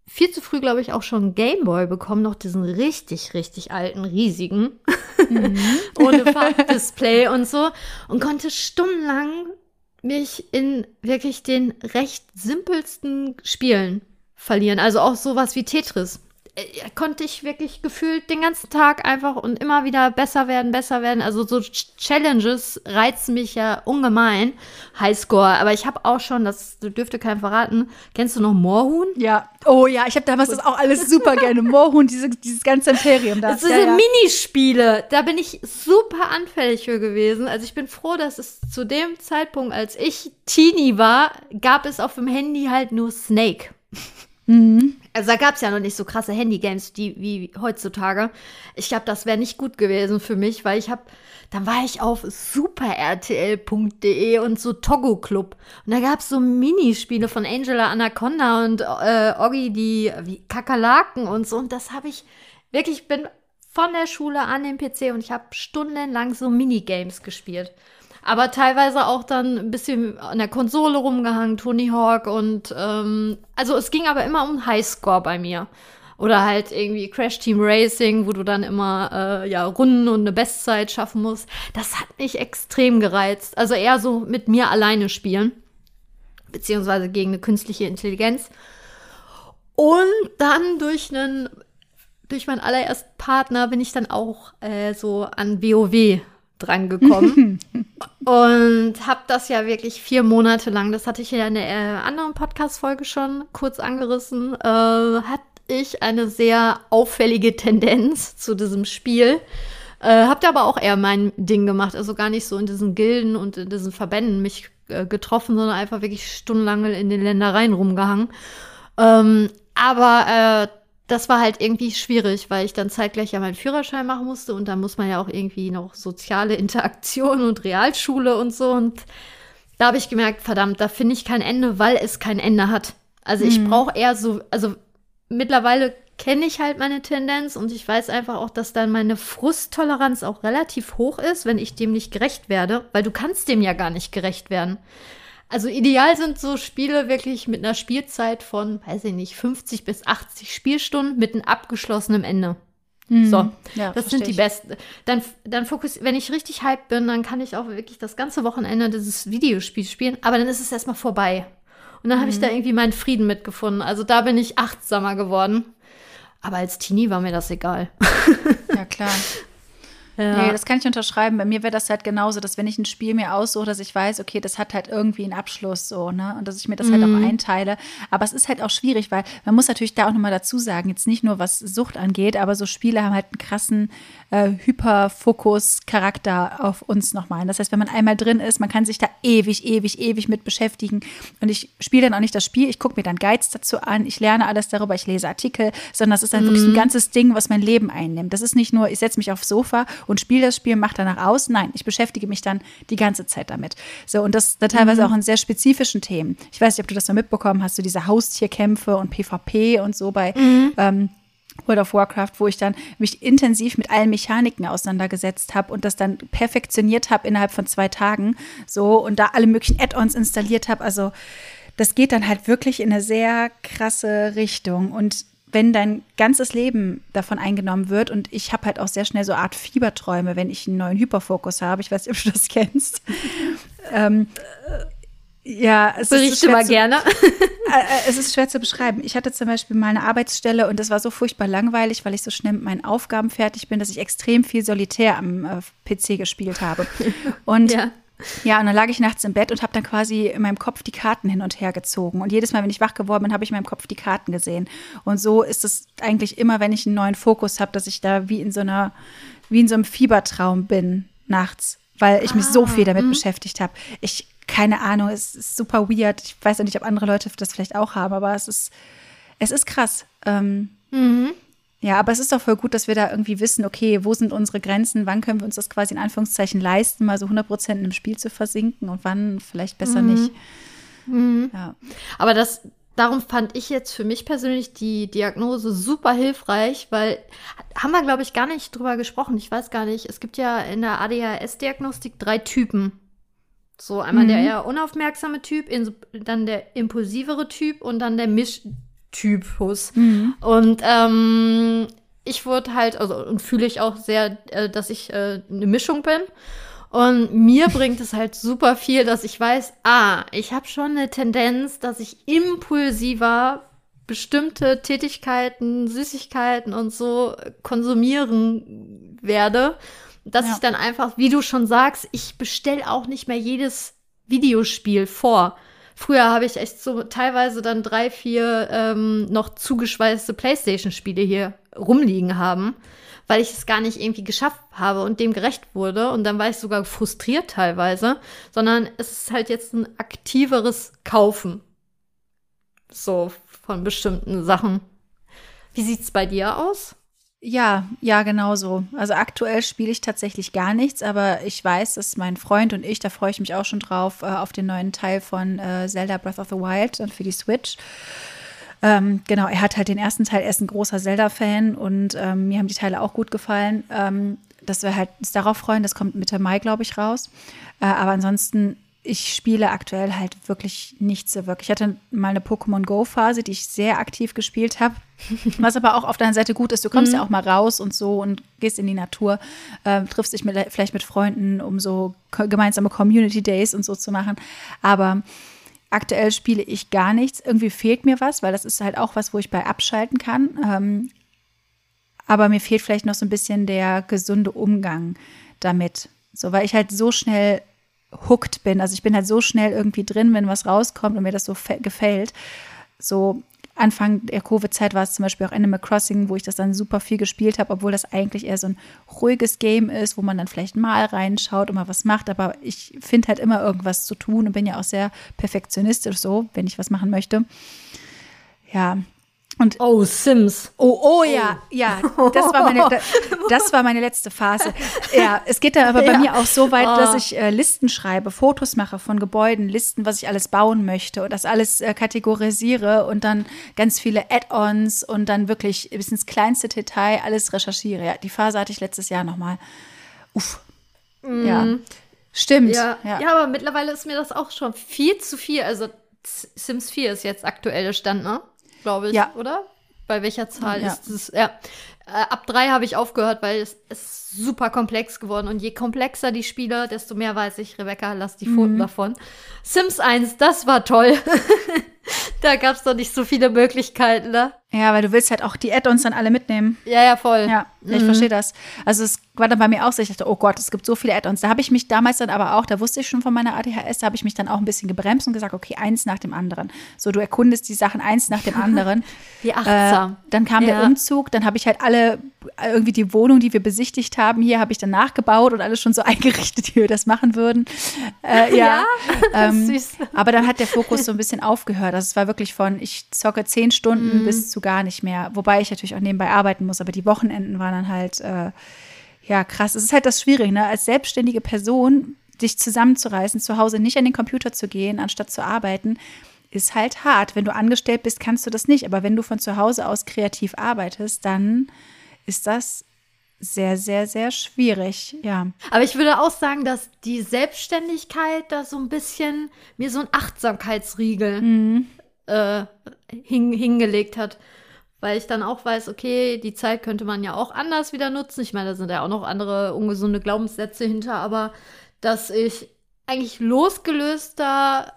viel zu früh, glaube ich, auch schon Gameboy bekommen, noch diesen richtig, richtig alten, riesigen, ohne Farbdisplay und so, und konnte stundenlang mich in wirklich den recht simpelsten Spielen verlieren. Also auch sowas wie Tetris. Äh, Konnte ich wirklich gefühlt den ganzen Tag einfach und immer wieder besser werden, besser werden. Also so Ch- Challenges reizen mich ja ungemein. Highscore. Aber ich habe auch schon, das dürfte kein verraten, kennst du noch Moorhuhn? Ja. Oh ja, ich habe damals das auch alles super gerne. Moorhuhn, diese, dieses ganze Imperium. Das Das, sind ja, ja. Minispiele. Da bin ich super anfällig für gewesen. Also ich bin froh, dass es zu dem Zeitpunkt, als ich Teenie war, gab es auf dem Handy halt nur Snake. Also da gab es ja noch nicht so krasse Handygames die, wie heutzutage. Ich glaube, das wäre nicht gut gewesen für mich, weil ich habe, dann war ich auf superrtl.de und so Togo Club. Und da gab es so Minispiele von Angela Anaconda und äh, Oggi, die wie Kakerlaken und so. Und das habe ich wirklich, ich bin von der Schule an den PC und ich habe stundenlang so Minigames gespielt. Aber teilweise auch dann ein bisschen an der Konsole rumgehangen, Tony Hawk und ähm, also es ging aber immer um Highscore bei mir. Oder halt irgendwie Crash Team Racing, wo du dann immer äh, ja Runden und eine Bestzeit schaffen musst. Das hat mich extrem gereizt. Also eher so mit mir alleine spielen. Beziehungsweise gegen eine künstliche Intelligenz. Und dann durch einen, durch meinen allerersten Partner bin ich dann auch äh, so an WoW drangekommen. und habe das ja wirklich vier Monate lang, das hatte ich ja in der äh, anderen Podcast-Folge schon kurz angerissen, äh, hatte ich eine sehr auffällige Tendenz zu diesem Spiel. Äh, habt aber auch eher mein Ding gemacht, also gar nicht so in diesen Gilden und in diesen Verbänden mich äh, getroffen, sondern einfach wirklich stundenlang in den Ländereien rumgehangen. Ähm, aber äh, das war halt irgendwie schwierig, weil ich dann zeitgleich ja meinen Führerschein machen musste und da muss man ja auch irgendwie noch soziale Interaktion und Realschule und so. Und da habe ich gemerkt, verdammt, da finde ich kein Ende, weil es kein Ende hat. Also ich brauche eher so, also mittlerweile kenne ich halt meine Tendenz und ich weiß einfach auch, dass dann meine Frusttoleranz auch relativ hoch ist, wenn ich dem nicht gerecht werde, weil du kannst dem ja gar nicht gerecht werden. Also ideal sind so Spiele wirklich mit einer Spielzeit von, weiß ich nicht, 50 bis 80 Spielstunden mit einem abgeschlossenen Ende. So, Ja, das sind die besten. Dann, dann fokus, wenn ich richtig hyped bin, dann kann ich auch wirklich das ganze Wochenende dieses Videospiel spielen, aber dann ist es erstmal vorbei. Und dann habe ich da irgendwie meinen Frieden mitgefunden. Also da bin ich achtsamer geworden. Aber als Teenie war mir das egal. Ja, klar. Ja. Nee, das kann ich unterschreiben. Bei mir wäre das halt genauso, dass wenn ich ein Spiel mir aussuche, dass ich weiß, okay, das hat halt irgendwie einen Abschluss so, ne? Und dass ich mir das mhm. halt auch mhm. einteile. Aber es ist halt auch schwierig, weil man muss natürlich da auch nochmal dazu sagen, jetzt nicht nur was Sucht angeht, aber so Spiele haben halt einen krassen äh, Hyperfokus-Charakter auf uns nochmal. Das heißt, wenn man einmal drin ist, man kann sich da ewig, ewig, ewig mit beschäftigen. Und ich spiele dann auch nicht das Spiel, ich gucke mir dann Guides dazu an, ich lerne alles darüber, ich lese Artikel, sondern das ist dann mhm. wirklich ein ganzes Ding, was mein Leben einnimmt. Das ist nicht nur, ich setze mich aufs Sofa und spiele das Spiel, mache danach aus. Nein, ich beschäftige mich dann die ganze Zeit damit. So, und das da teilweise mhm. auch in sehr spezifischen Themen. Ich weiß nicht, ob du das mal mitbekommen hast, so diese Haustierkämpfe und PvP und so bei mhm. ähm, World of Warcraft, wo ich dann mich intensiv mit allen Mechaniken auseinandergesetzt habe und das dann perfektioniert habe innerhalb von zwei Tagen. So und da alle möglichen Add-ons installiert habe. Also das geht dann halt wirklich in eine sehr krasse Richtung. Und wenn dein ganzes Leben davon eingenommen wird und ich habe halt auch sehr schnell so Art Fieberträume, wenn ich einen neuen Hyperfokus habe. Ich weiß nicht, ob du das kennst. ähm, ja, es Berichte ist mal zu, gerne. Äh, äh, es ist schwer zu beschreiben. Ich hatte zum Beispiel mal eine Arbeitsstelle und das war so furchtbar langweilig, weil ich so schnell mit meinen Aufgaben fertig bin, dass ich extrem viel solitär am äh, PC gespielt habe. Und ja. Ja, und dann lag ich nachts im Bett und habe dann quasi in meinem Kopf die Karten hin und her gezogen. Und jedes Mal, wenn ich wach geworden bin, habe ich in meinem Kopf die Karten gesehen. Und so ist es eigentlich immer, wenn ich einen neuen Fokus habe, dass ich da wie in so einer, wie in so einem Fiebertraum bin nachts, weil ich mich ah, so viel damit mh. beschäftigt habe. Ich, keine Ahnung, es ist super weird. Ich weiß auch nicht, ob andere Leute das vielleicht auch haben, aber es ist, es ist krass. Ähm, mhm. Ja, aber es ist doch voll gut, dass wir da irgendwie wissen, okay, wo sind unsere Grenzen, wann können wir uns das quasi in Anführungszeichen leisten, mal so 100 Prozent einem Spiel zu versinken und wann vielleicht besser mhm. nicht. Mhm. Ja. Aber das, darum fand ich jetzt für mich persönlich die Diagnose super hilfreich, weil haben wir, glaube ich, gar nicht drüber gesprochen. Ich weiß gar nicht. Es gibt ja in der ADHS-Diagnostik drei Typen. So, einmal mhm. der eher unaufmerksame Typ, dann der impulsivere Typ und dann der Misch Typus. Mhm. Und ähm, ich wurde halt, also und fühle ich auch sehr, äh, dass ich äh, eine Mischung bin. Und mir bringt es halt super viel, dass ich weiß, ah, ich habe schon eine Tendenz, dass ich impulsiver bestimmte Tätigkeiten, Süßigkeiten und so konsumieren werde. Dass ja. ich dann einfach, wie du schon sagst, ich bestell auch nicht mehr jedes Videospiel vor. Früher habe ich echt so teilweise dann drei, vier ähm, noch zugeschweißte Playstation-Spiele hier rumliegen haben, weil ich es gar nicht irgendwie geschafft habe und dem gerecht wurde. Und dann war ich sogar frustriert teilweise, sondern es ist halt jetzt ein aktiveres Kaufen. So von bestimmten Sachen. Wie sieht's bei dir aus? Ja, ja, genau so. Also aktuell spiele ich tatsächlich gar nichts, aber ich weiß, dass mein Freund und ich, da freue ich mich auch schon drauf, äh, auf den neuen Teil von äh, Zelda Breath of the Wild und für die Switch. Ähm, genau, er hat halt den ersten Teil, er ist ein großer Zelda-Fan und ähm, mir haben die Teile auch gut gefallen. Ähm, dass wir halt uns darauf freuen, das kommt Mitte Mai, glaube ich, raus. Äh, aber ansonsten ich spiele aktuell halt wirklich nichts so wirklich. Ich hatte mal eine Pokémon Go-Phase, die ich sehr aktiv gespielt habe. Was aber auch auf deiner Seite gut ist, du kommst mhm. ja auch mal raus und so und gehst in die Natur, äh, triffst dich mit, vielleicht mit Freunden, um so gemeinsame Community Days und so zu machen. Aber aktuell spiele ich gar nichts. Irgendwie fehlt mir was, weil das ist halt auch was, wo ich bei abschalten kann. Ähm, aber mir fehlt vielleicht noch so ein bisschen der gesunde Umgang damit. So, weil ich halt so schnell hooked bin. Also ich bin halt so schnell irgendwie drin, wenn was rauskommt und mir das so gefällt. So Anfang der Covid-Zeit war es zum Beispiel auch Animal Crossing, wo ich das dann super viel gespielt habe, obwohl das eigentlich eher so ein ruhiges Game ist, wo man dann vielleicht mal reinschaut und mal was macht. Aber ich finde halt immer irgendwas zu tun und bin ja auch sehr perfektionistisch so, wenn ich was machen möchte. Ja, und oh, Sims. Oh, oh ja, oh. ja, das war, meine, das war meine letzte Phase. Ja, es geht dann aber bei ja. mir auch so weit, dass oh. ich äh, Listen schreibe, Fotos mache von Gebäuden, Listen, was ich alles bauen möchte und das alles äh, kategorisiere und dann ganz viele Add-ons und dann wirklich bis ins kleinste Detail alles recherchiere. Ja, die Phase hatte ich letztes Jahr nochmal. Uff. Mm. Ja. Stimmt. Ja. ja. ja, aber mittlerweile ist mir das auch schon viel zu viel. Also Sims 4 ist jetzt aktuelle Stand, ne? Glaube ich, ja. oder? Bei welcher Zahl ja. ist es? Ja. Äh, ab drei habe ich aufgehört, weil es ist super komplex geworden. Und je komplexer die Spiele, desto mehr weiß ich, Rebecca, lass die Pfoten mhm. davon. Sims 1, das war toll. da gab es doch nicht so viele Möglichkeiten, ne? Ja, weil du willst halt auch die Add-ons dann alle mitnehmen. Ja, ja, voll. Ja. Ja, ich verstehe das. Also es war dann bei mir auch so, ich dachte, oh Gott, es gibt so viele Add-ons. Da habe ich mich damals dann aber auch, da wusste ich schon von meiner ADHS, da habe ich mich dann auch ein bisschen gebremst und gesagt, okay, eins nach dem anderen. So, du erkundest die Sachen eins nach dem anderen. Wie achtsam. Äh, dann kam Ja. der Umzug, dann habe ich halt alle, irgendwie die Wohnung, die wir besichtigt haben, hier habe ich dann nachgebaut und alles schon so eingerichtet, wie wir das machen würden. Äh, ja, ähm, süß. aber dann hat der Fokus so ein bisschen aufgehört. Also es war wirklich von, ich zocke zehn Stunden Mhm. bis zu gar nicht mehr. Wobei ich natürlich auch nebenbei arbeiten muss, aber die Wochenenden waren dann halt, äh, ja, krass. Es ist halt das Schwierige, ne? Als selbstständige Person dich zusammenzureißen, zu Hause nicht an den Computer zu gehen, anstatt zu arbeiten, ist halt hart. Wenn du angestellt bist, kannst du das nicht. Aber wenn du von zu Hause aus kreativ arbeitest, dann ist das sehr, sehr, sehr schwierig. Ja. Aber ich würde auch sagen, dass die Selbstständigkeit da so ein bisschen mir so ein Achtsamkeitsriegel Mhm. äh, hin, hingelegt hat. Weil ich dann auch weiß, okay, die Zeit könnte man ja auch anders wieder nutzen. Ich meine, da sind ja auch noch andere ungesunde Glaubenssätze hinter, aber dass ich eigentlich losgelöster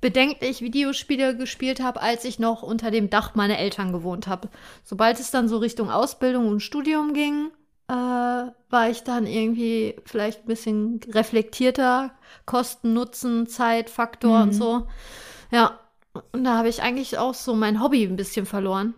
bedenklich Videospiele gespielt habe, als ich noch unter dem Dach meiner Eltern gewohnt habe. Sobald es dann so Richtung Ausbildung und Studium ging, äh, war ich dann irgendwie vielleicht ein bisschen reflektierter, Kosten, Nutzen, Zeit, Faktor und so. Ja, und da habe ich eigentlich auch so mein Hobby ein bisschen verloren,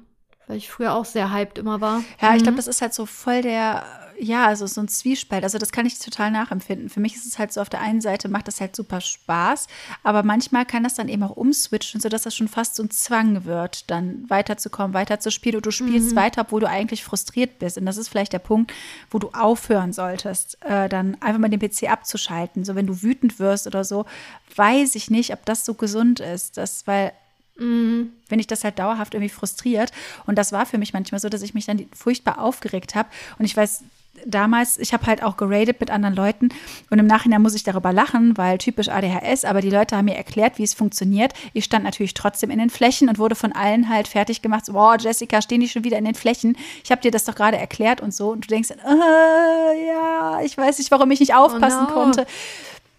weil ich früher auch sehr hyped immer war. Ja, ich glaube, Mhm. das ist halt so voll der, ja, also so ein Zwiespalt. Also das kann ich total nachempfinden. Für mich ist es halt so, auf der einen Seite macht das halt super Spaß, aber manchmal kann das dann eben auch umswitchen, sodass das schon fast so ein Zwang wird, dann weiterzukommen, weiterzuspielen. Und du spielst Mhm. weiter, obwohl du eigentlich frustriert bist. Und das ist vielleicht der Punkt, wo du aufhören solltest, äh, dann einfach mal den PC abzuschalten. So, wenn du wütend wirst oder so, weiß ich nicht, ob das so gesund ist. Das, weil Mhm. wenn ich das halt dauerhaft irgendwie frustriert. Und das war für mich manchmal so, dass ich mich dann furchtbar aufgeregt habe. Und ich weiß, damals, ich habe halt auch geradet mit anderen Leuten und im Nachhinein muss ich darüber lachen, weil typisch ADHS, aber die Leute haben mir erklärt, wie es funktioniert. Ich stand natürlich trotzdem in den Flächen und wurde von allen halt fertig gemacht. So, boah, Jessica, stehen die schon wieder in den Flächen? Ich habe dir das doch gerade erklärt und so. Und du denkst, äh, ja, ich weiß nicht, warum ich nicht aufpassen no. konnte.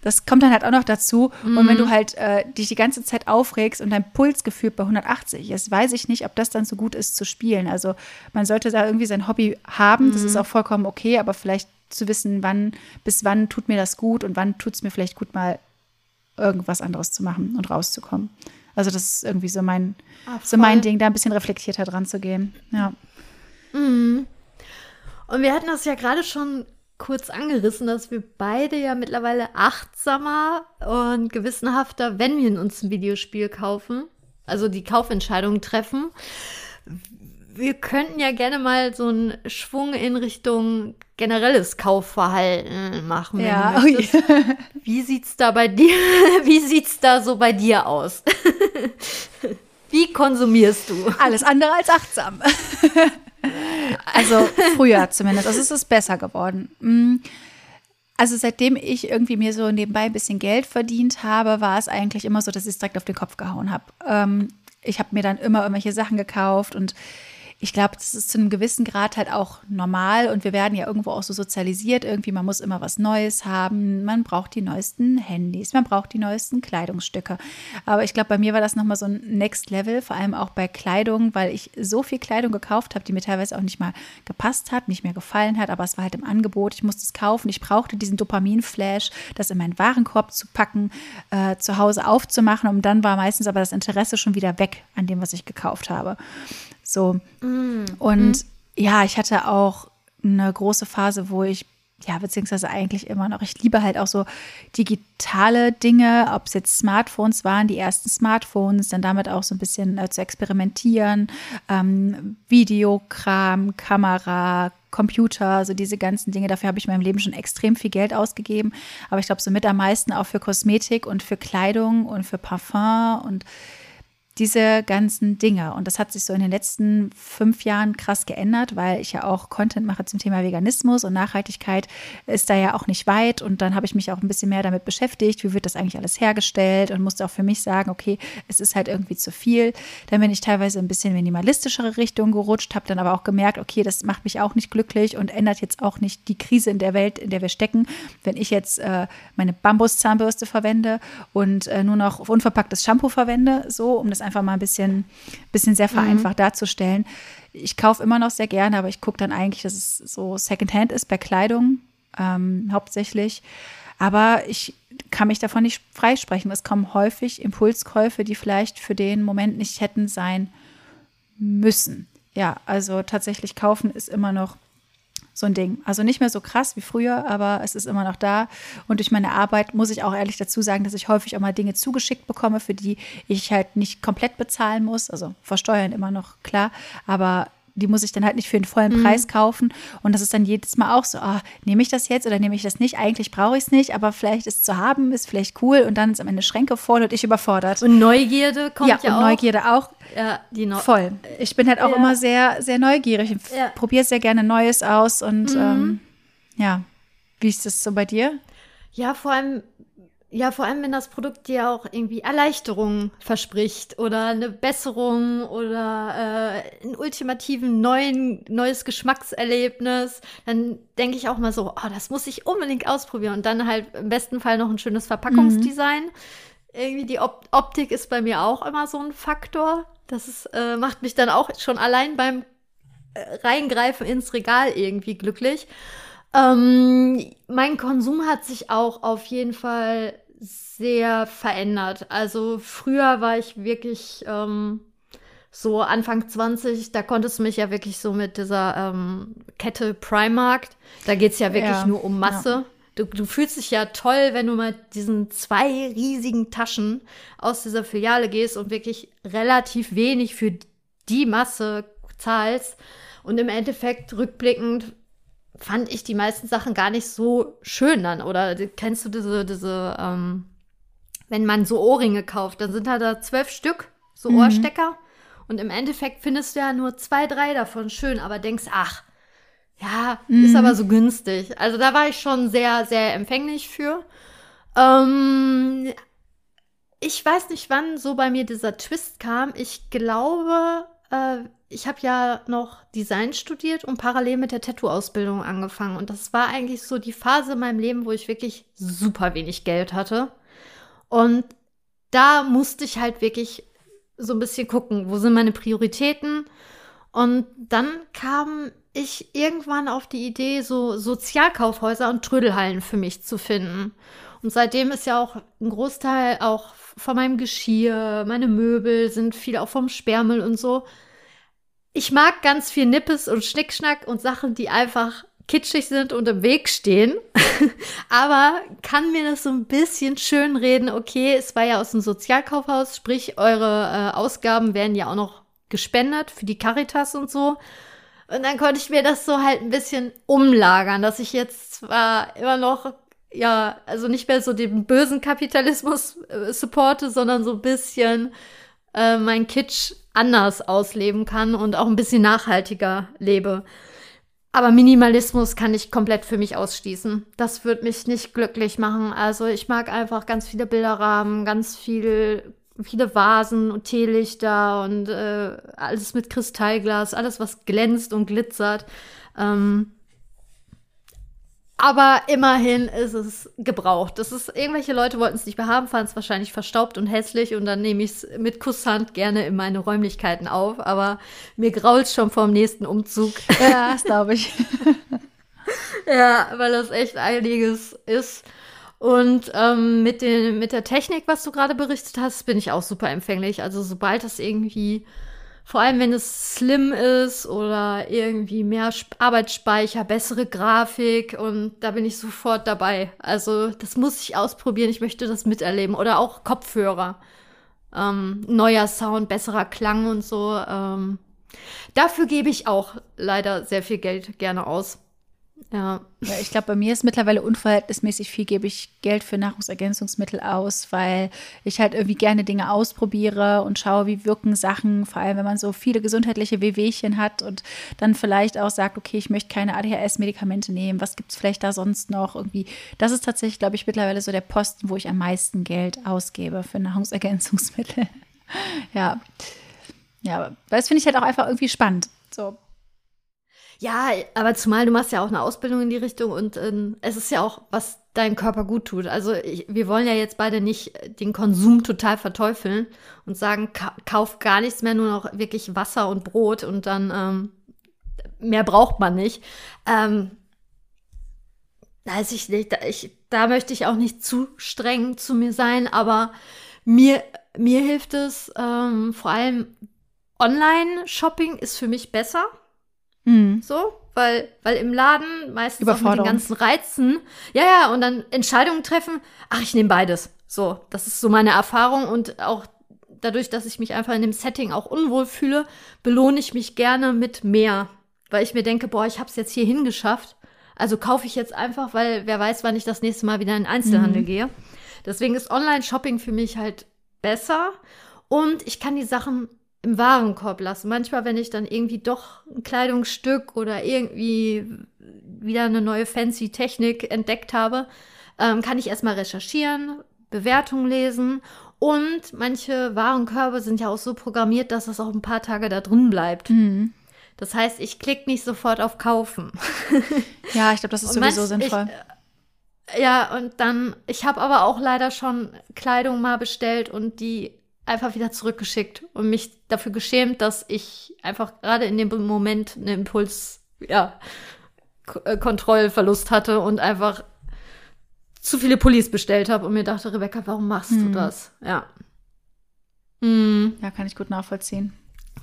Das kommt dann halt auch noch dazu. Und wenn du halt äh, dich die ganze Zeit aufregst und dein Puls gefühlt bei 180 ist, weiß ich nicht, ob das dann so gut ist zu spielen. Also man sollte da irgendwie sein Hobby haben. Das ist auch vollkommen okay, aber vielleicht zu wissen, wann, bis wann tut mir das gut und wann tut es mir vielleicht gut, mal irgendwas anderes zu machen und rauszukommen. Also das ist irgendwie so mein, Ah, so mein. Ding, da ein bisschen reflektierter dran zu gehen. Ja. Und wir hatten das ja gerade schon kurz angerissen, dass wir beide ja mittlerweile achtsamer und gewissenhafter, wenn wir uns ein Videospiel kaufen, also die Kaufentscheidungen treffen. Wir könnten ja gerne mal so einen Schwung in Richtung generelles Kaufverhalten machen. Ja, ui. möchtest. Wie sieht's da bei dir, wie sieht's da so bei dir aus? Wie konsumierst du? Alles andere als achtsam. Also früher zumindest. Also es ist besser geworden. Mm. Also seitdem ich irgendwie mir so nebenbei ein bisschen Geld verdient habe, war es eigentlich immer so, dass ich es direkt auf den Kopf gehauen habe. Ähm, ich habe mir dann immer irgendwelche Sachen gekauft und ich glaube, das ist zu einem gewissen Grad halt auch normal und wir werden ja irgendwo auch so sozialisiert. Irgendwie, man muss immer was Neues haben. Man braucht die neuesten Handys, man braucht die neuesten Kleidungsstücke. Aber ich glaube, bei mir war das nochmal so ein Next Level, vor allem auch bei Kleidung, weil ich so viel Kleidung gekauft habe, die mir teilweise auch nicht mal gepasst hat, nicht mehr gefallen hat, aber es war halt im Angebot. Ich musste es kaufen. Ich brauchte diesen Dopamin-Flash, das in meinen Warenkorb zu packen, äh, zu Hause aufzumachen und dann war meistens aber das Interesse schon wieder weg an dem, was ich gekauft habe. So. Und ja, ich hatte auch eine große Phase, wo ich, ja, beziehungsweise eigentlich immer noch, ich liebe halt auch so digitale Dinge, ob es jetzt Smartphones waren, die ersten Smartphones, dann damit auch so ein bisschen äh, zu experimentieren, ähm, Videokram, Kamera, Computer, so diese ganzen Dinge. Dafür habe ich in meinem Leben schon extrem viel Geld ausgegeben. Aber ich glaube, so mit am meisten auch für Kosmetik und für Kleidung und für Parfum und diese ganzen Dinge. Und das hat sich so in den letzten fünf Jahren krass geändert, weil ich ja auch Content mache zum Thema Veganismus und Nachhaltigkeit ist da ja auch nicht weit. Und dann habe ich mich auch ein bisschen mehr damit beschäftigt, wie wird das eigentlich alles hergestellt und musste auch für mich sagen, okay, es ist halt irgendwie zu viel. Dann bin ich teilweise ein bisschen minimalistischere Richtung gerutscht, habe dann aber auch gemerkt, okay, das macht mich auch nicht glücklich und ändert jetzt auch nicht die Krise in der Welt, in der wir stecken. Wenn ich jetzt äh, meine Bambuszahnbürste verwende und äh, nur noch unverpacktes Shampoo verwende, so, um das einfach mal ein bisschen, bisschen sehr vereinfacht mhm. darzustellen. Ich kaufe immer noch sehr gerne, aber ich gucke dann eigentlich, dass es so Secondhand ist bei Kleidung ähm, hauptsächlich. Aber ich kann mich davon nicht freisprechen. Es kommen häufig Impulskäufe, die vielleicht für den Moment nicht hätten sein müssen. Ja, also tatsächlich kaufen ist immer noch so ein Ding. Also nicht mehr so krass wie früher, aber es ist immer noch da. Und durch meine Arbeit muss ich auch ehrlich dazu sagen, dass ich häufig auch mal Dinge zugeschickt bekomme, für die ich halt nicht komplett bezahlen muss. Also versteuern immer noch klar, aber die muss ich dann halt nicht für den vollen mhm. Preis kaufen. Und das ist dann jedes Mal auch so, oh, nehme ich das jetzt oder nehme ich das nicht? Eigentlich brauche ich es nicht, aber vielleicht ist es zu haben, ist vielleicht cool und dann ist am Ende Schränke voll und ich überfordert. Und Neugierde kommt ja, ja und auch. Neugierde auch. Ja, die no voll. Ich bin halt auch ja. immer sehr, sehr neugierig. Ich ja. probiere sehr gerne Neues aus und mhm. ähm, ja, wie ist das so bei dir? Ja, vor allem ja, vor allem, wenn das Produkt dir auch irgendwie Erleichterung verspricht oder eine Besserung oder äh, einen ultimativen neuen, neues Geschmackserlebnis, dann denke ich auch mal so, oh, das muss ich unbedingt ausprobieren. Und dann halt im besten Fall noch ein schönes Verpackungsdesign. Mhm. Irgendwie die Op Optik ist bei mir auch immer so ein Faktor. Das ist, äh, macht mich dann auch schon allein beim äh, Reingreifen ins Regal irgendwie glücklich. Ähm, mein Konsum hat sich auch auf jeden Fall sehr verändert. Also früher war ich wirklich ähm, so Anfang 20, da konntest du mich ja wirklich so mit dieser ähm, Kette Primark, da geht es ja wirklich ja, nur um Masse. Ja. Du, du, fühlst dich ja toll, wenn du mal diesen zwei riesigen Taschen aus dieser Filiale gehst und wirklich relativ wenig für die Masse zahlst. Und im Endeffekt rückblickend fand ich die meisten Sachen gar nicht so schön dann. Oder kennst du diese, diese, ähm, wenn man so Ohrringe kauft, dann sind da, da zwölf Stück, so mhm. Ohrstecker. Und im Endeffekt findest du ja nur zwei, drei davon schön, aber denkst, ach, ja, mhm. ist aber so günstig. Also da war ich schon sehr, sehr empfänglich für. Ähm, ich weiß nicht, wann so bei mir dieser Twist kam. Ich glaube, äh, ich habe ja noch Design studiert und parallel mit der Tattoo-Ausbildung angefangen. Und das war eigentlich so die Phase in meinem Leben, wo ich wirklich super wenig Geld hatte. Und da musste ich halt wirklich so ein bisschen gucken, wo sind meine Prioritäten. Und dann kam ich irgendwann auf die Idee, so Sozialkaufhäuser und Trödelhallen für mich zu finden. Und seitdem ist ja auch ein Großteil auch von meinem Geschirr, meine Möbel sind viel auch vom Sperrmüll und so ich mag ganz viel Nippes und Schnickschnack und Sachen, die einfach kitschig sind und im Weg stehen. Aber kann mir das so ein bisschen schön reden, okay, es war ja aus dem Sozialkaufhaus, sprich, eure äh, Ausgaben werden ja auch noch gespendet für die Caritas und so. Und dann konnte ich mir das so halt ein bisschen umlagern, dass ich jetzt zwar immer noch, ja, also nicht mehr so den bösen Kapitalismus äh, supporte, sondern so ein bisschen äh, mein Kitsch anders ausleben kann und auch ein bisschen nachhaltiger lebe. Aber Minimalismus kann ich komplett für mich ausschließen. Das wird mich nicht glücklich machen. Also ich mag einfach ganz viele Bilderrahmen, ganz viel, viele Vasen und Teelichter und äh, alles mit Kristallglas, alles was glänzt und glitzert. Ähm, aber immerhin ist es gebraucht. Das ist, irgendwelche Leute wollten es nicht mehr haben, fanden es wahrscheinlich verstaubt und hässlich und dann nehme ich es mit Kusshand gerne in meine Räumlichkeiten auf. Aber mir grault schon vom nächsten Umzug. Ja, das glaube ich. ja, weil das echt einiges ist. Und ähm, mit, den, mit der Technik, was du gerade berichtet hast, bin ich auch super empfänglich. Also sobald das irgendwie vor allem, wenn es slim ist oder irgendwie mehr Arbeitsspeicher, bessere Grafik und da bin ich sofort dabei. Also das muss ich ausprobieren, ich möchte das miterleben. Oder auch Kopfhörer. Ähm, neuer Sound, besserer Klang und so. Ähm, dafür gebe ich auch leider sehr viel Geld gerne aus. Ja. ich glaube, bei mir ist mittlerweile unverhältnismäßig viel, gebe ich Geld für Nahrungsergänzungsmittel aus, weil ich halt irgendwie gerne Dinge ausprobiere und schaue, wie wirken Sachen, vor allem wenn man so viele gesundheitliche Wehwehchen hat und dann vielleicht auch sagt, okay, ich möchte keine ADHS-Medikamente nehmen, was gibt es vielleicht da sonst noch irgendwie. Das ist tatsächlich, glaube ich, mittlerweile so der Posten, wo ich am meisten Geld ausgebe für Nahrungsergänzungsmittel. ja. Ja, weil das finde ich halt auch einfach irgendwie spannend. So, Ja, aber zumal du machst ja auch eine Ausbildung in die Richtung und ähm, es ist ja auch, was deinem Körper gut tut. Also ich, wir wollen ja jetzt beide nicht den Konsum total verteufeln und sagen, ka kauf gar nichts mehr, nur noch wirklich Wasser und Brot und dann ähm, mehr braucht man nicht. Ähm, weiß ich nicht, da, ich, da möchte ich auch nicht zu streng zu mir sein, aber mir, mir hilft es ähm, vor allem Online-Shopping ist für mich besser. Mhm. So, weil, weil im Laden meistens auch mit den ganzen Reizen, ja, ja, und dann Entscheidungen treffen, ach, ich nehme beides. So, das ist so meine Erfahrung und auch dadurch, dass ich mich einfach in dem Setting auch unwohl fühle, belohne ich mich gerne mit mehr, weil ich mir denke, boah, ich habe es jetzt hier hingeschafft. Also kaufe ich jetzt einfach, weil wer weiß, wann ich das nächste Mal wieder in den Einzelhandel mhm. gehe. Deswegen ist Online-Shopping für mich halt besser und ich kann die Sachen im Warenkorb lassen. Manchmal, wenn ich dann irgendwie doch ein Kleidungsstück oder irgendwie wieder eine neue fancy Technik entdeckt habe, ähm, kann ich erstmal recherchieren, Bewertungen lesen und manche Warenkörbe sind ja auch so programmiert, dass es auch ein paar Tage da drin bleibt. Mhm. Das heißt, ich klicke nicht sofort auf Kaufen. ja, ich glaube, das ist sowieso manch, sinnvoll. Ich, ja, und dann, ich habe aber auch leider schon Kleidung mal bestellt und die einfach wieder zurückgeschickt und mich dafür geschämt, dass ich einfach gerade in dem Moment einen Impuls, ja, K äh, Kontrollverlust hatte und einfach zu viele Pullis bestellt habe und mir dachte, Rebecca, warum machst hm. du das? Ja. Hm. Ja, kann ich gut nachvollziehen.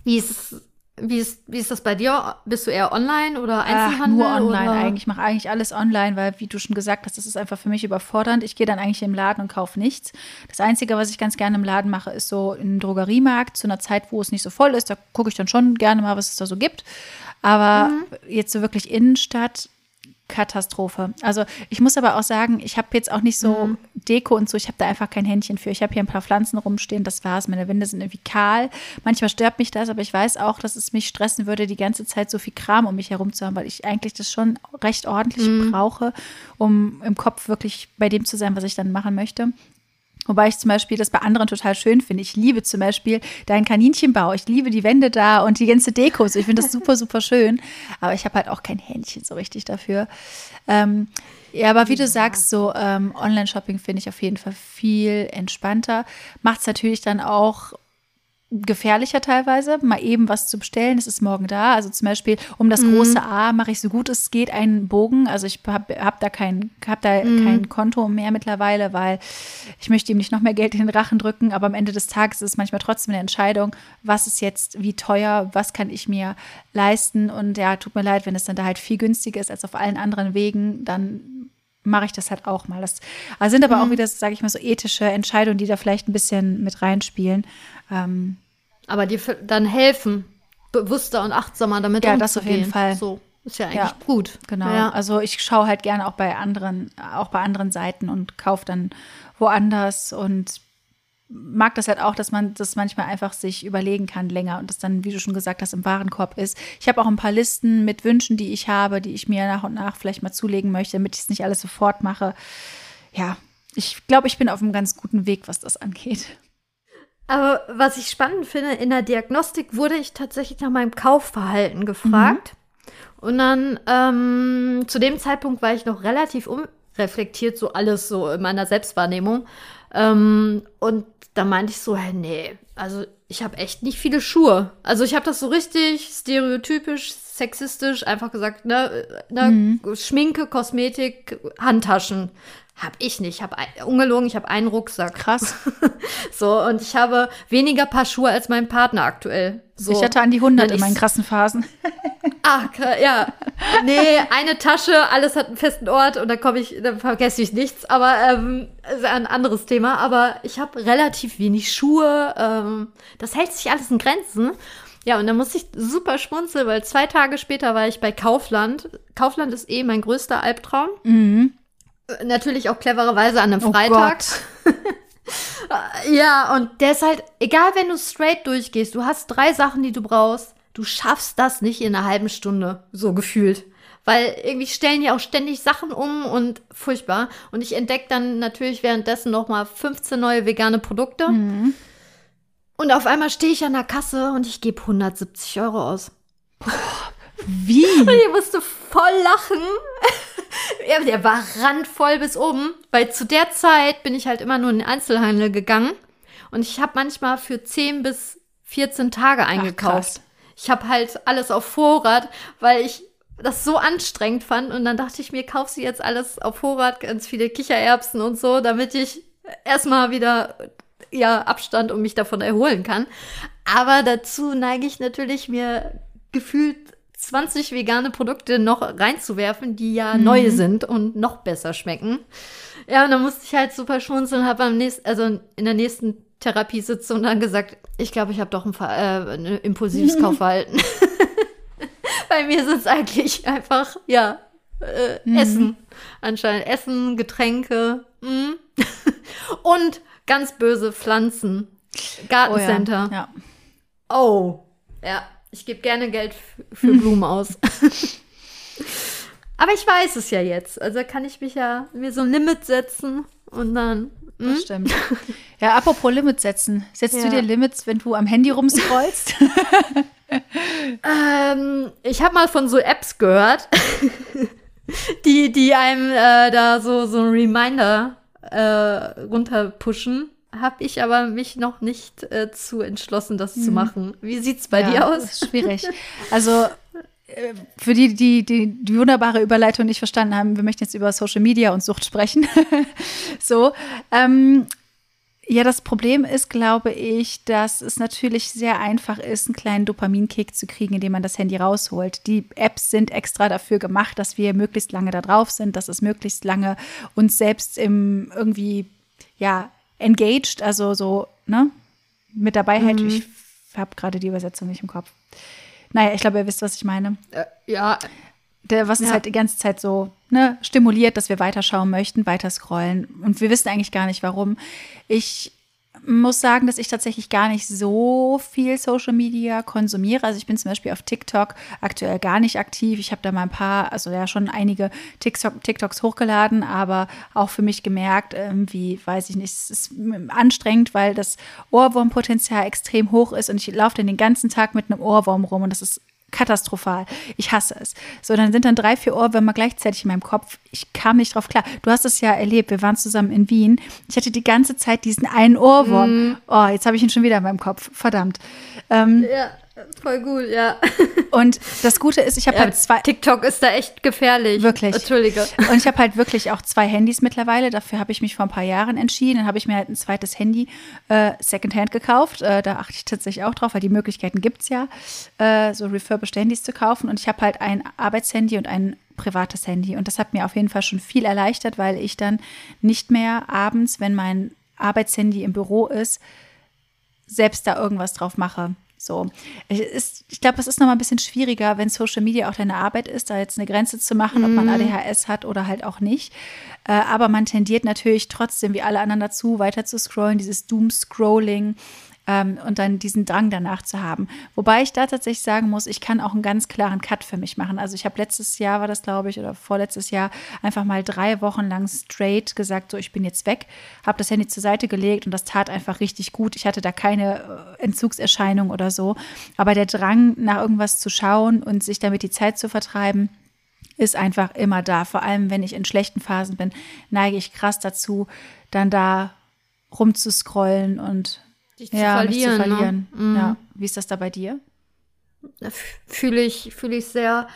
Wie ist es wie ist, wie ist das bei dir? Bist du eher online oder Einzelhandel? Ach, nur online oder? eigentlich. Ich mache eigentlich alles online, weil, wie du schon gesagt hast, das ist einfach für mich überfordernd. Ich gehe dann eigentlich im Laden und kaufe nichts. Das Einzige, was ich ganz gerne im Laden mache, ist so im Drogeriemarkt zu einer Zeit, wo es nicht so voll ist. Da gucke ich dann schon gerne mal, was es da so gibt. Aber mhm. jetzt so wirklich Innenstadt Katastrophe. Also ich muss aber auch sagen, ich habe jetzt auch nicht so mhm. Deko und so, ich habe da einfach kein Händchen für. Ich habe hier ein paar Pflanzen rumstehen, das war's. Meine Wände sind irgendwie kahl. Manchmal stört mich das, aber ich weiß auch, dass es mich stressen würde, die ganze Zeit so viel Kram um mich herum zu haben, weil ich eigentlich das schon recht ordentlich mhm. brauche, um im Kopf wirklich bei dem zu sein, was ich dann machen möchte. Wobei ich zum Beispiel das bei anderen total schön finde. Ich liebe zum Beispiel deinen Kaninchenbau. Ich liebe die Wände da und die ganze Deko. ich finde das super, super schön. Aber ich habe halt auch kein Händchen so richtig dafür. Ähm, ja, aber wie du sagst, so ähm, Online-Shopping finde ich auf jeden Fall viel entspannter. Macht es natürlich dann auch gefährlicher teilweise, mal eben was zu bestellen, es ist morgen da. Also zum Beispiel um das mhm. große A mache ich so gut es geht einen Bogen. Also ich habe hab da, kein, hab da mhm. kein Konto mehr mittlerweile, weil ich möchte ihm nicht noch mehr Geld in den Rachen drücken. Aber am Ende des Tages ist es manchmal trotzdem eine Entscheidung, was ist jetzt wie teuer, was kann ich mir leisten. Und ja, tut mir leid, wenn es dann da halt viel günstiger ist als auf allen anderen Wegen, dann mache ich das halt auch mal. Das sind aber mhm. auch wieder, sage ich mal, so ethische Entscheidungen, die da vielleicht ein bisschen mit reinspielen. Ähm, aber dir dann helfen, bewusster und achtsamer damit ja, umzugehen. Ja, das auf jeden Fall. So ist ja eigentlich ja, gut. Genau. Ja. Also ich schaue halt gerne auch bei anderen, auch bei anderen Seiten und kaufe dann woanders und mag das halt auch, dass man das manchmal einfach sich überlegen kann länger und das dann, wie du schon gesagt hast, im Warenkorb ist. Ich habe auch ein paar Listen mit Wünschen, die ich habe, die ich mir nach und nach vielleicht mal zulegen möchte, damit ich es nicht alles sofort mache. Ja, ich glaube, ich bin auf einem ganz guten Weg, was das angeht. Aber was ich spannend finde, in der Diagnostik wurde ich tatsächlich nach meinem Kaufverhalten gefragt. Mhm. Und dann ähm, zu dem Zeitpunkt war ich noch relativ unreflektiert, so alles so in meiner Selbstwahrnehmung. Ähm, und da meinte ich so, hey, nee, also ich habe echt nicht viele Schuhe. Also ich habe das so richtig stereotypisch, sexistisch einfach gesagt, ne, ne mhm. Schminke, Kosmetik, Handtaschen. Hab ich nicht. Ich habe ungelogen, ich habe einen Rucksack. Krass. so, und ich habe weniger Paar Schuhe als mein Partner aktuell. So. Ich hatte an die 100 in meinen krassen Phasen. Ach, ja. Nee, eine Tasche, alles hat einen festen Ort und da komme ich, dann vergesse ich nichts. Aber ähm, ist ein anderes Thema. Aber ich habe relativ wenig Schuhe. Ähm, das hält sich alles in Grenzen. Ja, und da muss ich super schmunzeln, weil zwei Tage später war ich bei Kaufland. Kaufland ist eh mein größter Albtraum. Mhm. Natürlich auch clevererweise an einem oh Freitag. ja, und der ist halt, egal wenn du straight durchgehst, du hast drei Sachen, die du brauchst, du schaffst das nicht in einer halben Stunde, so gefühlt. Weil irgendwie stellen die auch ständig Sachen um und furchtbar. Und ich entdecke dann natürlich währenddessen noch mal 15 neue vegane Produkte. Mhm. Und auf einmal stehe ich an der Kasse und ich gebe 170 Euro aus. Boah, Wie? Und ich musste voll lachen. ja, der war randvoll bis oben, weil zu der Zeit bin ich halt immer nur in den Einzelhandel gegangen und ich habe manchmal für 10 bis 14 Tage eingekauft. Ach, ich habe halt alles auf Vorrat, weil ich das so anstrengend fand und dann dachte ich mir, kauf sie jetzt alles auf Vorrat, ganz viele Kichererbsen und so, damit ich erstmal wieder ja Abstand und mich davon erholen kann. Aber dazu neige ich natürlich mir gefühlt 20 vegane Produkte noch reinzuwerfen, die ja Mhm. neu sind und noch besser schmecken. Ja, und dann musste ich halt super schmunzeln und habe am nächsten, also in der nächsten Therapiesitzung dann gesagt, ich glaube, ich habe doch ein, äh, ein impulsives Kaufverhalten. Bei mir sind es eigentlich einfach, ja, äh, Mhm. Essen. Anscheinend Essen, Getränke mm. und ganz böse Pflanzen. Oh Gartencenter. ja. ja. Oh, ja, ich gebe gerne Geld für Blumen aus. Aber ich weiß es ja jetzt. Also kann ich mich ja mir so ein Limit setzen und dann. Das stimmt. Ja, apropos Limits setzen. Setzt Ja. du dir Limits, wenn du am Handy rumscrollst? Ähm, ich habe mal von so Apps gehört, die, die einem äh, da so, so ein Reminder äh, runterpushen. Habe ich aber mich noch nicht äh, zu entschlossen, das zu machen. Wie sieht's bei ja, dir aus? Schwierig. Also für die, die, die die wunderbare Überleitung nicht verstanden haben, wir möchten jetzt über Social Media und Sucht sprechen. so. Ähm, ja, das Problem ist, glaube ich, dass es natürlich sehr einfach ist, einen kleinen Dopaminkick zu kriegen, indem man das Handy rausholt. Die Apps sind extra dafür gemacht, dass wir möglichst lange da drauf sind, dass es möglichst lange uns selbst im irgendwie, ja, engaged, also so, ne, mit dabei hält. Ich habe gerade die Übersetzung nicht im Kopf. Naja, ich glaube, ihr wisst, was ich meine. Äh, ja, Der, was Ja. halt die ganze Zeit so ne, stimuliert, dass wir weiterschauen möchten, weiter scrollen. Und wir wissen eigentlich gar nicht, warum. Ich muss sagen, dass ich tatsächlich gar nicht so viel Social Media konsumiere. Also ich bin zum Beispiel auf TikTok aktuell gar nicht aktiv. Ich habe da mal ein paar, also ja schon einige TikTok, TikToks hochgeladen, aber auch für mich gemerkt, irgendwie, weiß ich nicht, es ist anstrengend, weil das Ohrwurmpotenzial extrem hoch ist und ich laufe dann den ganzen Tag mit einem Ohrwurm rum und das ist katastrophal. Ich hasse es. So, dann sind dann drei, vier Ohrwürmer gleichzeitig in meinem Kopf. Ich kam nicht drauf klar. Du hast es ja erlebt. Wir waren zusammen in Wien. Ich hatte die ganze Zeit diesen einen Ohrwurm. Oh, jetzt habe ich ihn schon wieder in meinem Kopf. Verdammt. Ähm, ja, voll gut, ja. und das Gute ist, ich habe ja halt zwei. TikTok ist da echt gefährlich. Wirklich. Entschuldige. Und ich habe halt wirklich auch zwei Handys mittlerweile. Dafür habe ich mich vor ein paar Jahren entschieden. Dann habe ich mir halt ein zweites Handy äh, Secondhand gekauft. Äh, da achte ich tatsächlich auch drauf, weil die Möglichkeiten gibt es ja, äh, so refurbished Handys zu kaufen. Und ich habe halt ein Arbeitshandy und ein privates Handy. Und das hat mir auf jeden Fall schon viel erleichtert, weil ich dann nicht mehr abends, wenn mein Arbeitshandy im Büro ist, selbst da irgendwas drauf mache. So, ich, ist- ich glaube, es ist noch mal ein bisschen schwieriger, wenn Social Media auch deine Arbeit ist, da jetzt eine Grenze zu machen, ob man ADHS hat oder halt auch nicht. Äh, aber man tendiert natürlich trotzdem, wie alle anderen dazu, weiter zu scrollen, dieses Doom-Scrolling ähm, und dann diesen Drang danach zu haben. Wobei ich da tatsächlich sagen muss, ich kann auch einen ganz klaren Cut für mich machen. Also ich habe letztes Jahr, war das glaube ich, oder vorletztes Jahr, einfach mal drei Wochen lang straight gesagt, so ich bin jetzt weg, habe das Handy zur Seite gelegt und das tat einfach richtig gut. Ich hatte da keine äh, Entzugserscheinung oder so. Aber der Drang, nach irgendwas zu schauen und sich damit die Zeit zu vertreiben, ist einfach immer da. Vor allem, wenn ich in schlechten Phasen bin, neige ich krass dazu, dann da rumzuscrollen und Dich zu ja, mich zu verlieren, ne? verlieren. Mhm. Ja. Wie ist das da bei dir? Fühle ich, fühle ich sehr.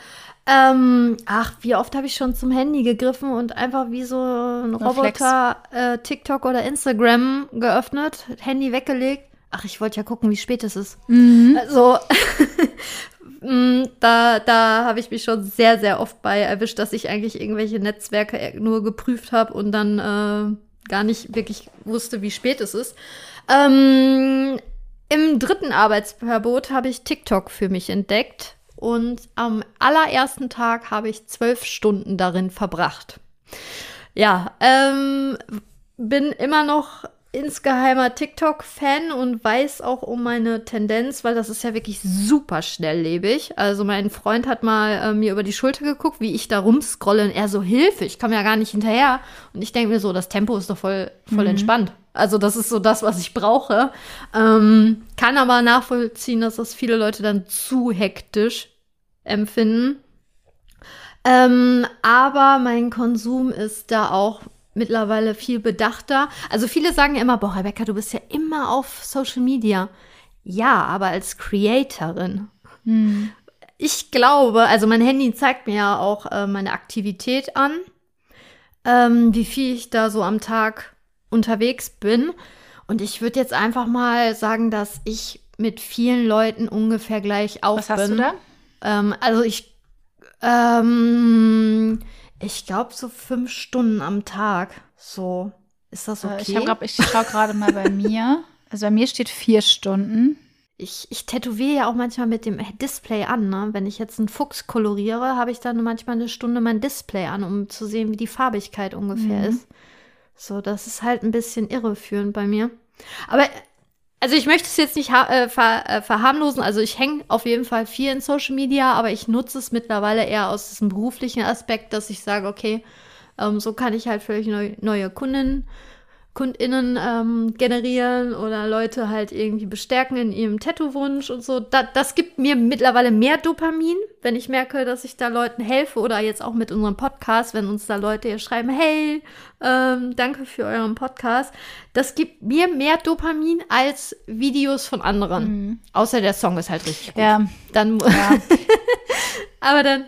Ähm, ach, wie oft habe ich schon zum Handy gegriffen und einfach wie so ein Reflex. Roboter äh, TikTok oder Instagram geöffnet, Handy weggelegt. Ach, ich wollte ja gucken, wie spät es ist. Also, mm, da, da habe ich mich schon sehr, sehr oft bei erwischt, dass ich eigentlich irgendwelche Netzwerke nur geprüft habe und dann äh, gar nicht wirklich wusste, wie spät es ist. Ähm, Im dritten Arbeitsverbot habe ich TikTok für mich entdeckt und am allerersten Tag habe ich zwölf Stunden darin verbracht. Ja, ähm, bin immer noch insgeheimer TikTok-Fan und weiß auch um meine Tendenz, weil das ist ja wirklich super schnelllebig. Also mein Freund hat mal äh, mir über die Schulter geguckt, wie ich da rumscrolle und er so, Hilfe, ich komme ja gar nicht hinterher. Und ich denke mir so, das Tempo ist doch voll, voll entspannt. Also das ist so das, was ich brauche. Ähm, kann aber nachvollziehen, dass das viele Leute dann zu hektisch empfinden. Ähm, aber mein Konsum ist da auch mittlerweile viel bedachter. Also viele sagen immer, boah, Rebecca, du bist ja immer auf Social Media. Ja, aber als Creatorin. Hm. Ich glaube, also mein Handy zeigt mir ja auch äh, meine Aktivität an, ähm, wie viel ich da so am Tag unterwegs bin. Und ich würde jetzt einfach mal sagen, dass ich mit vielen Leuten ungefähr gleich auf Was bin. Hast du da? Ähm, also ich, ähm, ich glaube so fünf Stunden am Tag. So, ist das okay? Äh, ich, grad, ich schaue gerade mal bei mir. Also bei mir steht vier Stunden. Ich, ich tätowiere ja auch manchmal mit dem Display an. Ne? Wenn ich jetzt einen Fuchs koloriere, habe ich dann manchmal eine Stunde mein Display an, um zu sehen, wie die Farbigkeit ungefähr mhm. ist. So, das ist halt ein bisschen irreführend bei mir. Aber also ich möchte es jetzt nicht äh, ver äh, verharmlosen. Also ich hänge auf jeden Fall viel in Social Media, aber ich nutze es mittlerweile eher aus diesem beruflichen Aspekt, dass ich sage, okay, ähm, so kann ich halt völlig neu neue Kunden KundInnen ähm, generieren oder Leute halt irgendwie bestärken in ihrem Tattoo-Wunsch und so. Da, das gibt mir mittlerweile mehr Dopamin, wenn ich merke, dass ich da Leuten helfe oder jetzt auch mit unserem Podcast, wenn uns da Leute hier schreiben, hey, ähm, danke für euren Podcast. Das gibt mir mehr Dopamin als Videos von anderen. Mhm. Außer der Song ist halt richtig gut. Ja. Dann, ja. aber dann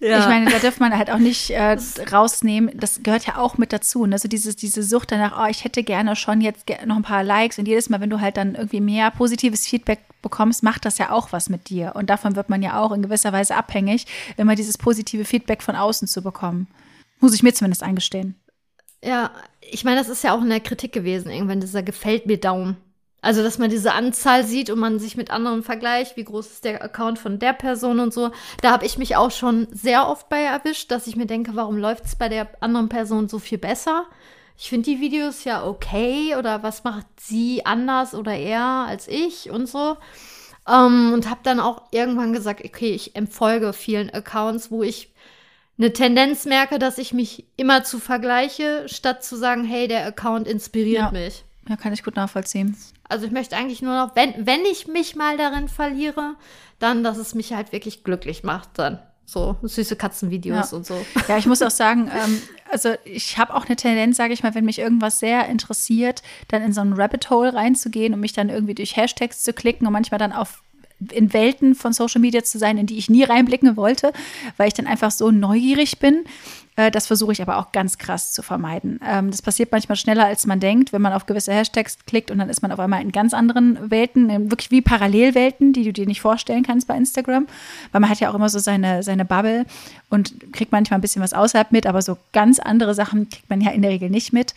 ja. Ich meine, da dürfte man halt auch nicht äh, rausnehmen. Das gehört ja auch mit dazu. Ne? Also dieses, diese Sucht danach, oh, ich hätte gerne schon jetzt noch ein paar Likes. Und jedes Mal, wenn du halt dann irgendwie mehr positives Feedback bekommst, macht das ja auch was mit dir. Und davon wird man ja auch in gewisser Weise abhängig, wenn man dieses positive Feedback von außen zu bekommen. Muss ich mir zumindest eingestehen. Ja, ich meine, das ist ja auch in der Kritik gewesen, irgendwann dieser gefällt mir Daumen. Also, dass man diese Anzahl sieht und man sich mit anderen vergleicht, wie groß ist der Account von der Person und so. Da habe ich mich auch schon sehr oft bei erwischt, dass ich mir denke, warum läuft es bei der anderen Person so viel besser? Ich finde die Videos ja okay oder was macht sie anders oder er als ich und so. Ähm, und habe dann auch irgendwann gesagt, okay, ich empfolge vielen Accounts, wo ich eine Tendenz merke, dass ich mich immer zu vergleiche, statt zu sagen, hey, der Account inspiriert ja. mich. Ja, kann ich gut nachvollziehen. Also ich möchte eigentlich nur noch, wenn, wenn ich mich mal darin verliere, dann, dass es mich halt wirklich glücklich macht dann. So süße Katzenvideos ja. und so. Ja, ich muss auch sagen, ähm, also ich habe auch eine Tendenz, sage ich mal, wenn mich irgendwas sehr interessiert, dann in so ein Rabbit Hole reinzugehen und mich dann irgendwie durch Hashtags zu klicken und manchmal dann auf in Welten von Social Media zu sein, in die ich nie reinblicken wollte, weil ich dann einfach so neugierig bin. Äh, das versuche ich aber auch ganz krass zu vermeiden. Ähm, das passiert manchmal schneller, als man denkt, wenn man auf gewisse Hashtags klickt und dann ist man auf einmal in ganz anderen Welten, wirklich wie Parallelwelten, die du dir nicht vorstellen kannst bei Instagram. Weil man hat ja auch immer so seine, seine Bubble und kriegt manchmal ein bisschen was außerhalb mit, aber so ganz andere Sachen kriegt man ja in der Regel nicht mit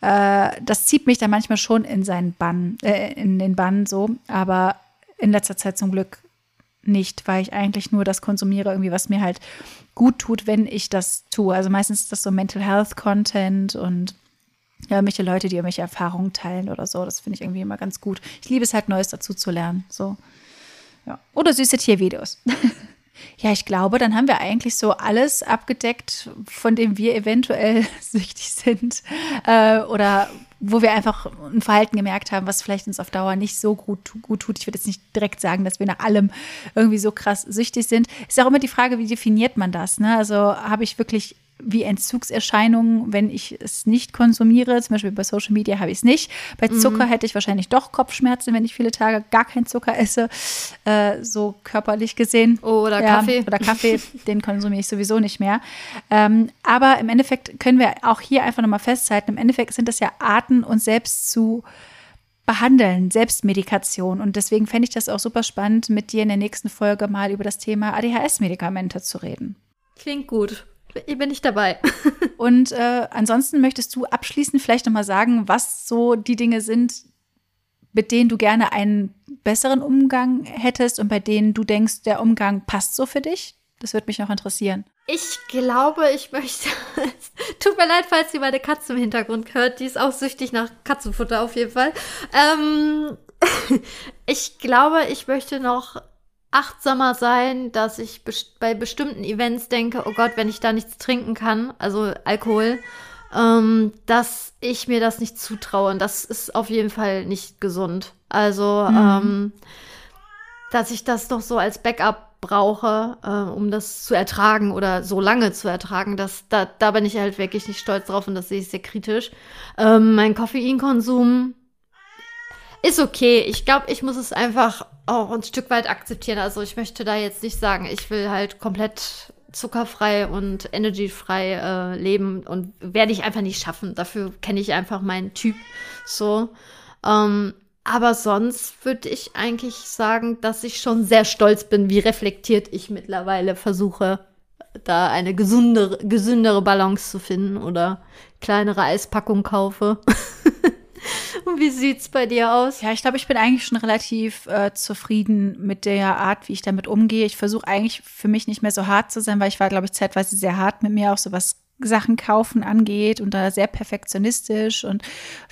äh, das zieht mich dann manchmal schon in seinen Bann, äh, in den Bann so. Aber in letzter Zeit zum Glück nicht, weil ich eigentlich nur das konsumiere, irgendwie, was mir halt gut tut, wenn ich das tue. Also meistens ist das so Mental Health Content und ja, irgendwelche Leute, die irgendwelche Erfahrungen teilen oder so. Das finde ich irgendwie immer ganz gut. Ich liebe es halt, Neues dazu zu lernen. So. Ja. Oder süße Tiervideos. ja, ich glaube, dann haben wir eigentlich so alles abgedeckt, von dem wir eventuell süchtig sind. Äh, oder wo wir einfach ein Verhalten gemerkt haben, was vielleicht uns auf Dauer nicht so gut, gut tut. Ich würde jetzt nicht direkt sagen, dass wir nach allem irgendwie so krass süchtig sind. Ist auch immer die Frage, wie definiert man das? Ne? Also habe ich wirklich wie Entzugserscheinungen, wenn ich es nicht konsumiere. Zum Beispiel bei Social Media habe ich es nicht. Bei mhm. Zucker mhm. hätte ich wahrscheinlich doch Kopfschmerzen, wenn ich viele Tage gar keinen Zucker esse, äh, so körperlich gesehen. Oh, oder ja, Kaffee. Oder Kaffee, den konsumiere ich sowieso nicht mehr. Ähm, aber im Endeffekt können wir auch hier einfach nochmal festhalten, im Endeffekt sind das ja Arten, uns selbst zu behandeln, Selbstmedikation. Und deswegen fände ich das auch super spannend, mit dir in der nächsten Folge mal über das Thema ADHS-Medikamente zu reden. Klingt gut bin ich dabei. Und äh, ansonsten möchtest du abschließend vielleicht nochmal sagen, was so die Dinge sind, mit denen du gerne einen besseren Umgang hättest und bei denen du denkst, der Umgang passt so für dich? Das würde mich noch interessieren. Ich glaube, ich möchte. Tut mir leid, falls ihr meine Katze im Hintergrund hört. Die ist auch süchtig nach Katzenfutter auf jeden Fall. Ähm, ich glaube, ich möchte noch achtsamer sein, dass ich best bei bestimmten Events denke, oh Gott, wenn ich da nichts trinken kann, also Alkohol, ähm, dass ich mir das nicht zutraue. Und das ist auf jeden Fall nicht gesund. Also, mhm. ähm, dass ich das doch so als Backup brauche, äh, um das zu ertragen oder so lange zu ertragen. Das, da, da bin ich halt wirklich nicht stolz drauf und das sehe ich sehr kritisch. Ähm, mein Koffeinkonsum ist okay. Ich glaube, ich muss es einfach auch ein Stück weit akzeptieren. Also ich möchte da jetzt nicht sagen, ich will halt komplett zuckerfrei und energyfrei äh, leben und werde ich einfach nicht schaffen. Dafür kenne ich einfach meinen Typ so. Ähm, aber sonst würde ich eigentlich sagen, dass ich schon sehr stolz bin, wie reflektiert ich mittlerweile versuche, da eine gesündere, gesündere Balance zu finden oder kleinere Eispackung kaufe. Und wie sieht's bei dir aus? Ja, ich glaube, ich bin eigentlich schon relativ äh, zufrieden mit der Art, wie ich damit umgehe. Ich versuche eigentlich für mich nicht mehr so hart zu sein, weil ich war, glaube ich, zeitweise sehr hart mit mir, auch so was Sachen kaufen angeht und da sehr perfektionistisch und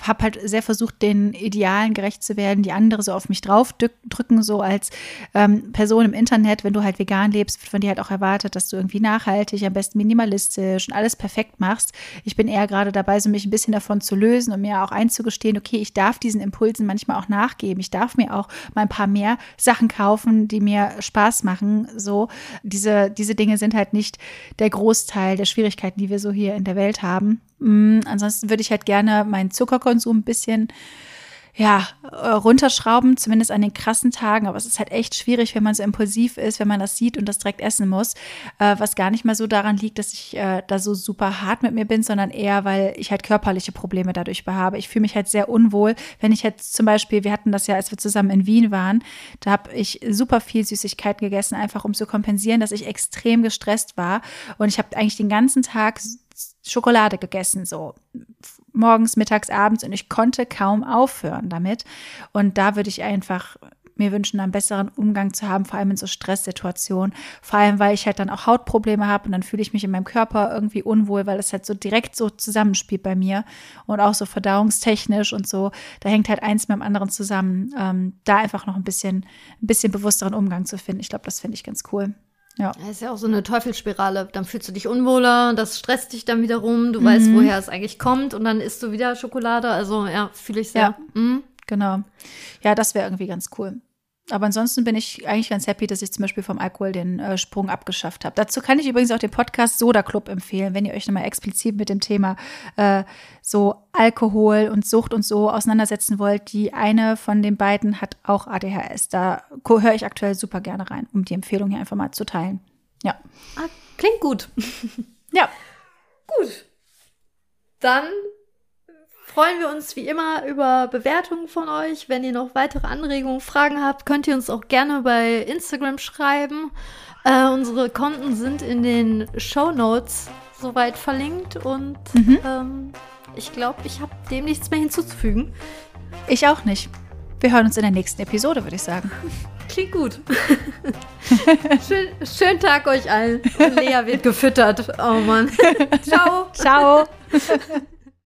habe halt sehr versucht, den Idealen gerecht zu werden, die andere so auf mich drauf drücken, so als ähm, Person im Internet, wenn du halt vegan lebst, wird von dir halt auch erwartet, dass du irgendwie nachhaltig, am besten minimalistisch und alles perfekt machst. Ich bin eher gerade dabei, so mich ein bisschen davon zu lösen und mir auch einzugestehen, okay, ich darf diesen Impulsen manchmal auch nachgeben. Ich darf mir auch mal ein paar mehr Sachen kaufen, die mir Spaß machen. So, diese, diese Dinge sind halt nicht der Großteil der Schwierigkeiten, die wir so hier in der Welt haben. Mm, ansonsten würde ich halt gerne meinen Zuckerkonsum ein bisschen ja, äh, runterschrauben, zumindest an den krassen Tagen. Aber es ist halt echt schwierig, wenn man so impulsiv ist, wenn man das sieht und das direkt essen muss. Äh, was gar nicht mal so daran liegt, dass ich äh, da so super hart mit mir bin, sondern eher, weil ich halt körperliche Probleme dadurch habe. Ich fühle mich halt sehr unwohl, wenn ich jetzt zum Beispiel, wir hatten das ja, als wir zusammen in Wien waren, da habe ich super viel Süßigkeiten gegessen, einfach um zu kompensieren, dass ich extrem gestresst war. Und ich habe eigentlich den ganzen Tag Schokolade gegessen, so morgens, mittags, abends und ich konnte kaum aufhören damit. Und da würde ich einfach mir wünschen, einen besseren Umgang zu haben, vor allem in so Stresssituationen. Vor allem, weil ich halt dann auch Hautprobleme habe und dann fühle ich mich in meinem Körper irgendwie unwohl, weil es halt so direkt so zusammenspielt bei mir und auch so verdauungstechnisch und so. Da hängt halt eins mit dem anderen zusammen. Ähm, da einfach noch ein bisschen, ein bisschen bewussteren Umgang zu finden. Ich glaube, das finde ich ganz cool. Ja. Das ist ja auch so eine Teufelsspirale. Dann fühlst du dich unwohler, das stresst dich dann wiederum, du mhm. weißt, woher es eigentlich kommt und dann isst du wieder Schokolade. Also ja, fühle ich sehr. Ja, mhm. genau. Ja, das wäre irgendwie ganz cool. Aber ansonsten bin ich eigentlich ganz happy, dass ich zum Beispiel vom Alkohol den äh, Sprung abgeschafft habe. Dazu kann ich übrigens auch den Podcast Soda Club empfehlen, wenn ihr euch nochmal explizit mit dem Thema äh, so Alkohol und Sucht und so auseinandersetzen wollt. Die eine von den beiden hat auch ADHS. Da höre ich aktuell super gerne rein, um die Empfehlung hier einfach mal zu teilen. Ja. Ah, klingt gut. ja. Gut. Dann freuen wir uns wie immer über Bewertungen von euch. Wenn ihr noch weitere Anregungen, Fragen habt, könnt ihr uns auch gerne bei Instagram schreiben. Äh, unsere Konten sind in den Show Notes soweit verlinkt und mhm. ähm, ich glaube, ich habe dem nichts mehr hinzuzufügen. Ich auch nicht. Wir hören uns in der nächsten Episode, würde ich sagen. Klingt gut. Schön, schönen Tag euch allen. Und Lea wird gefüttert. Oh Mann. Ciao. Ciao.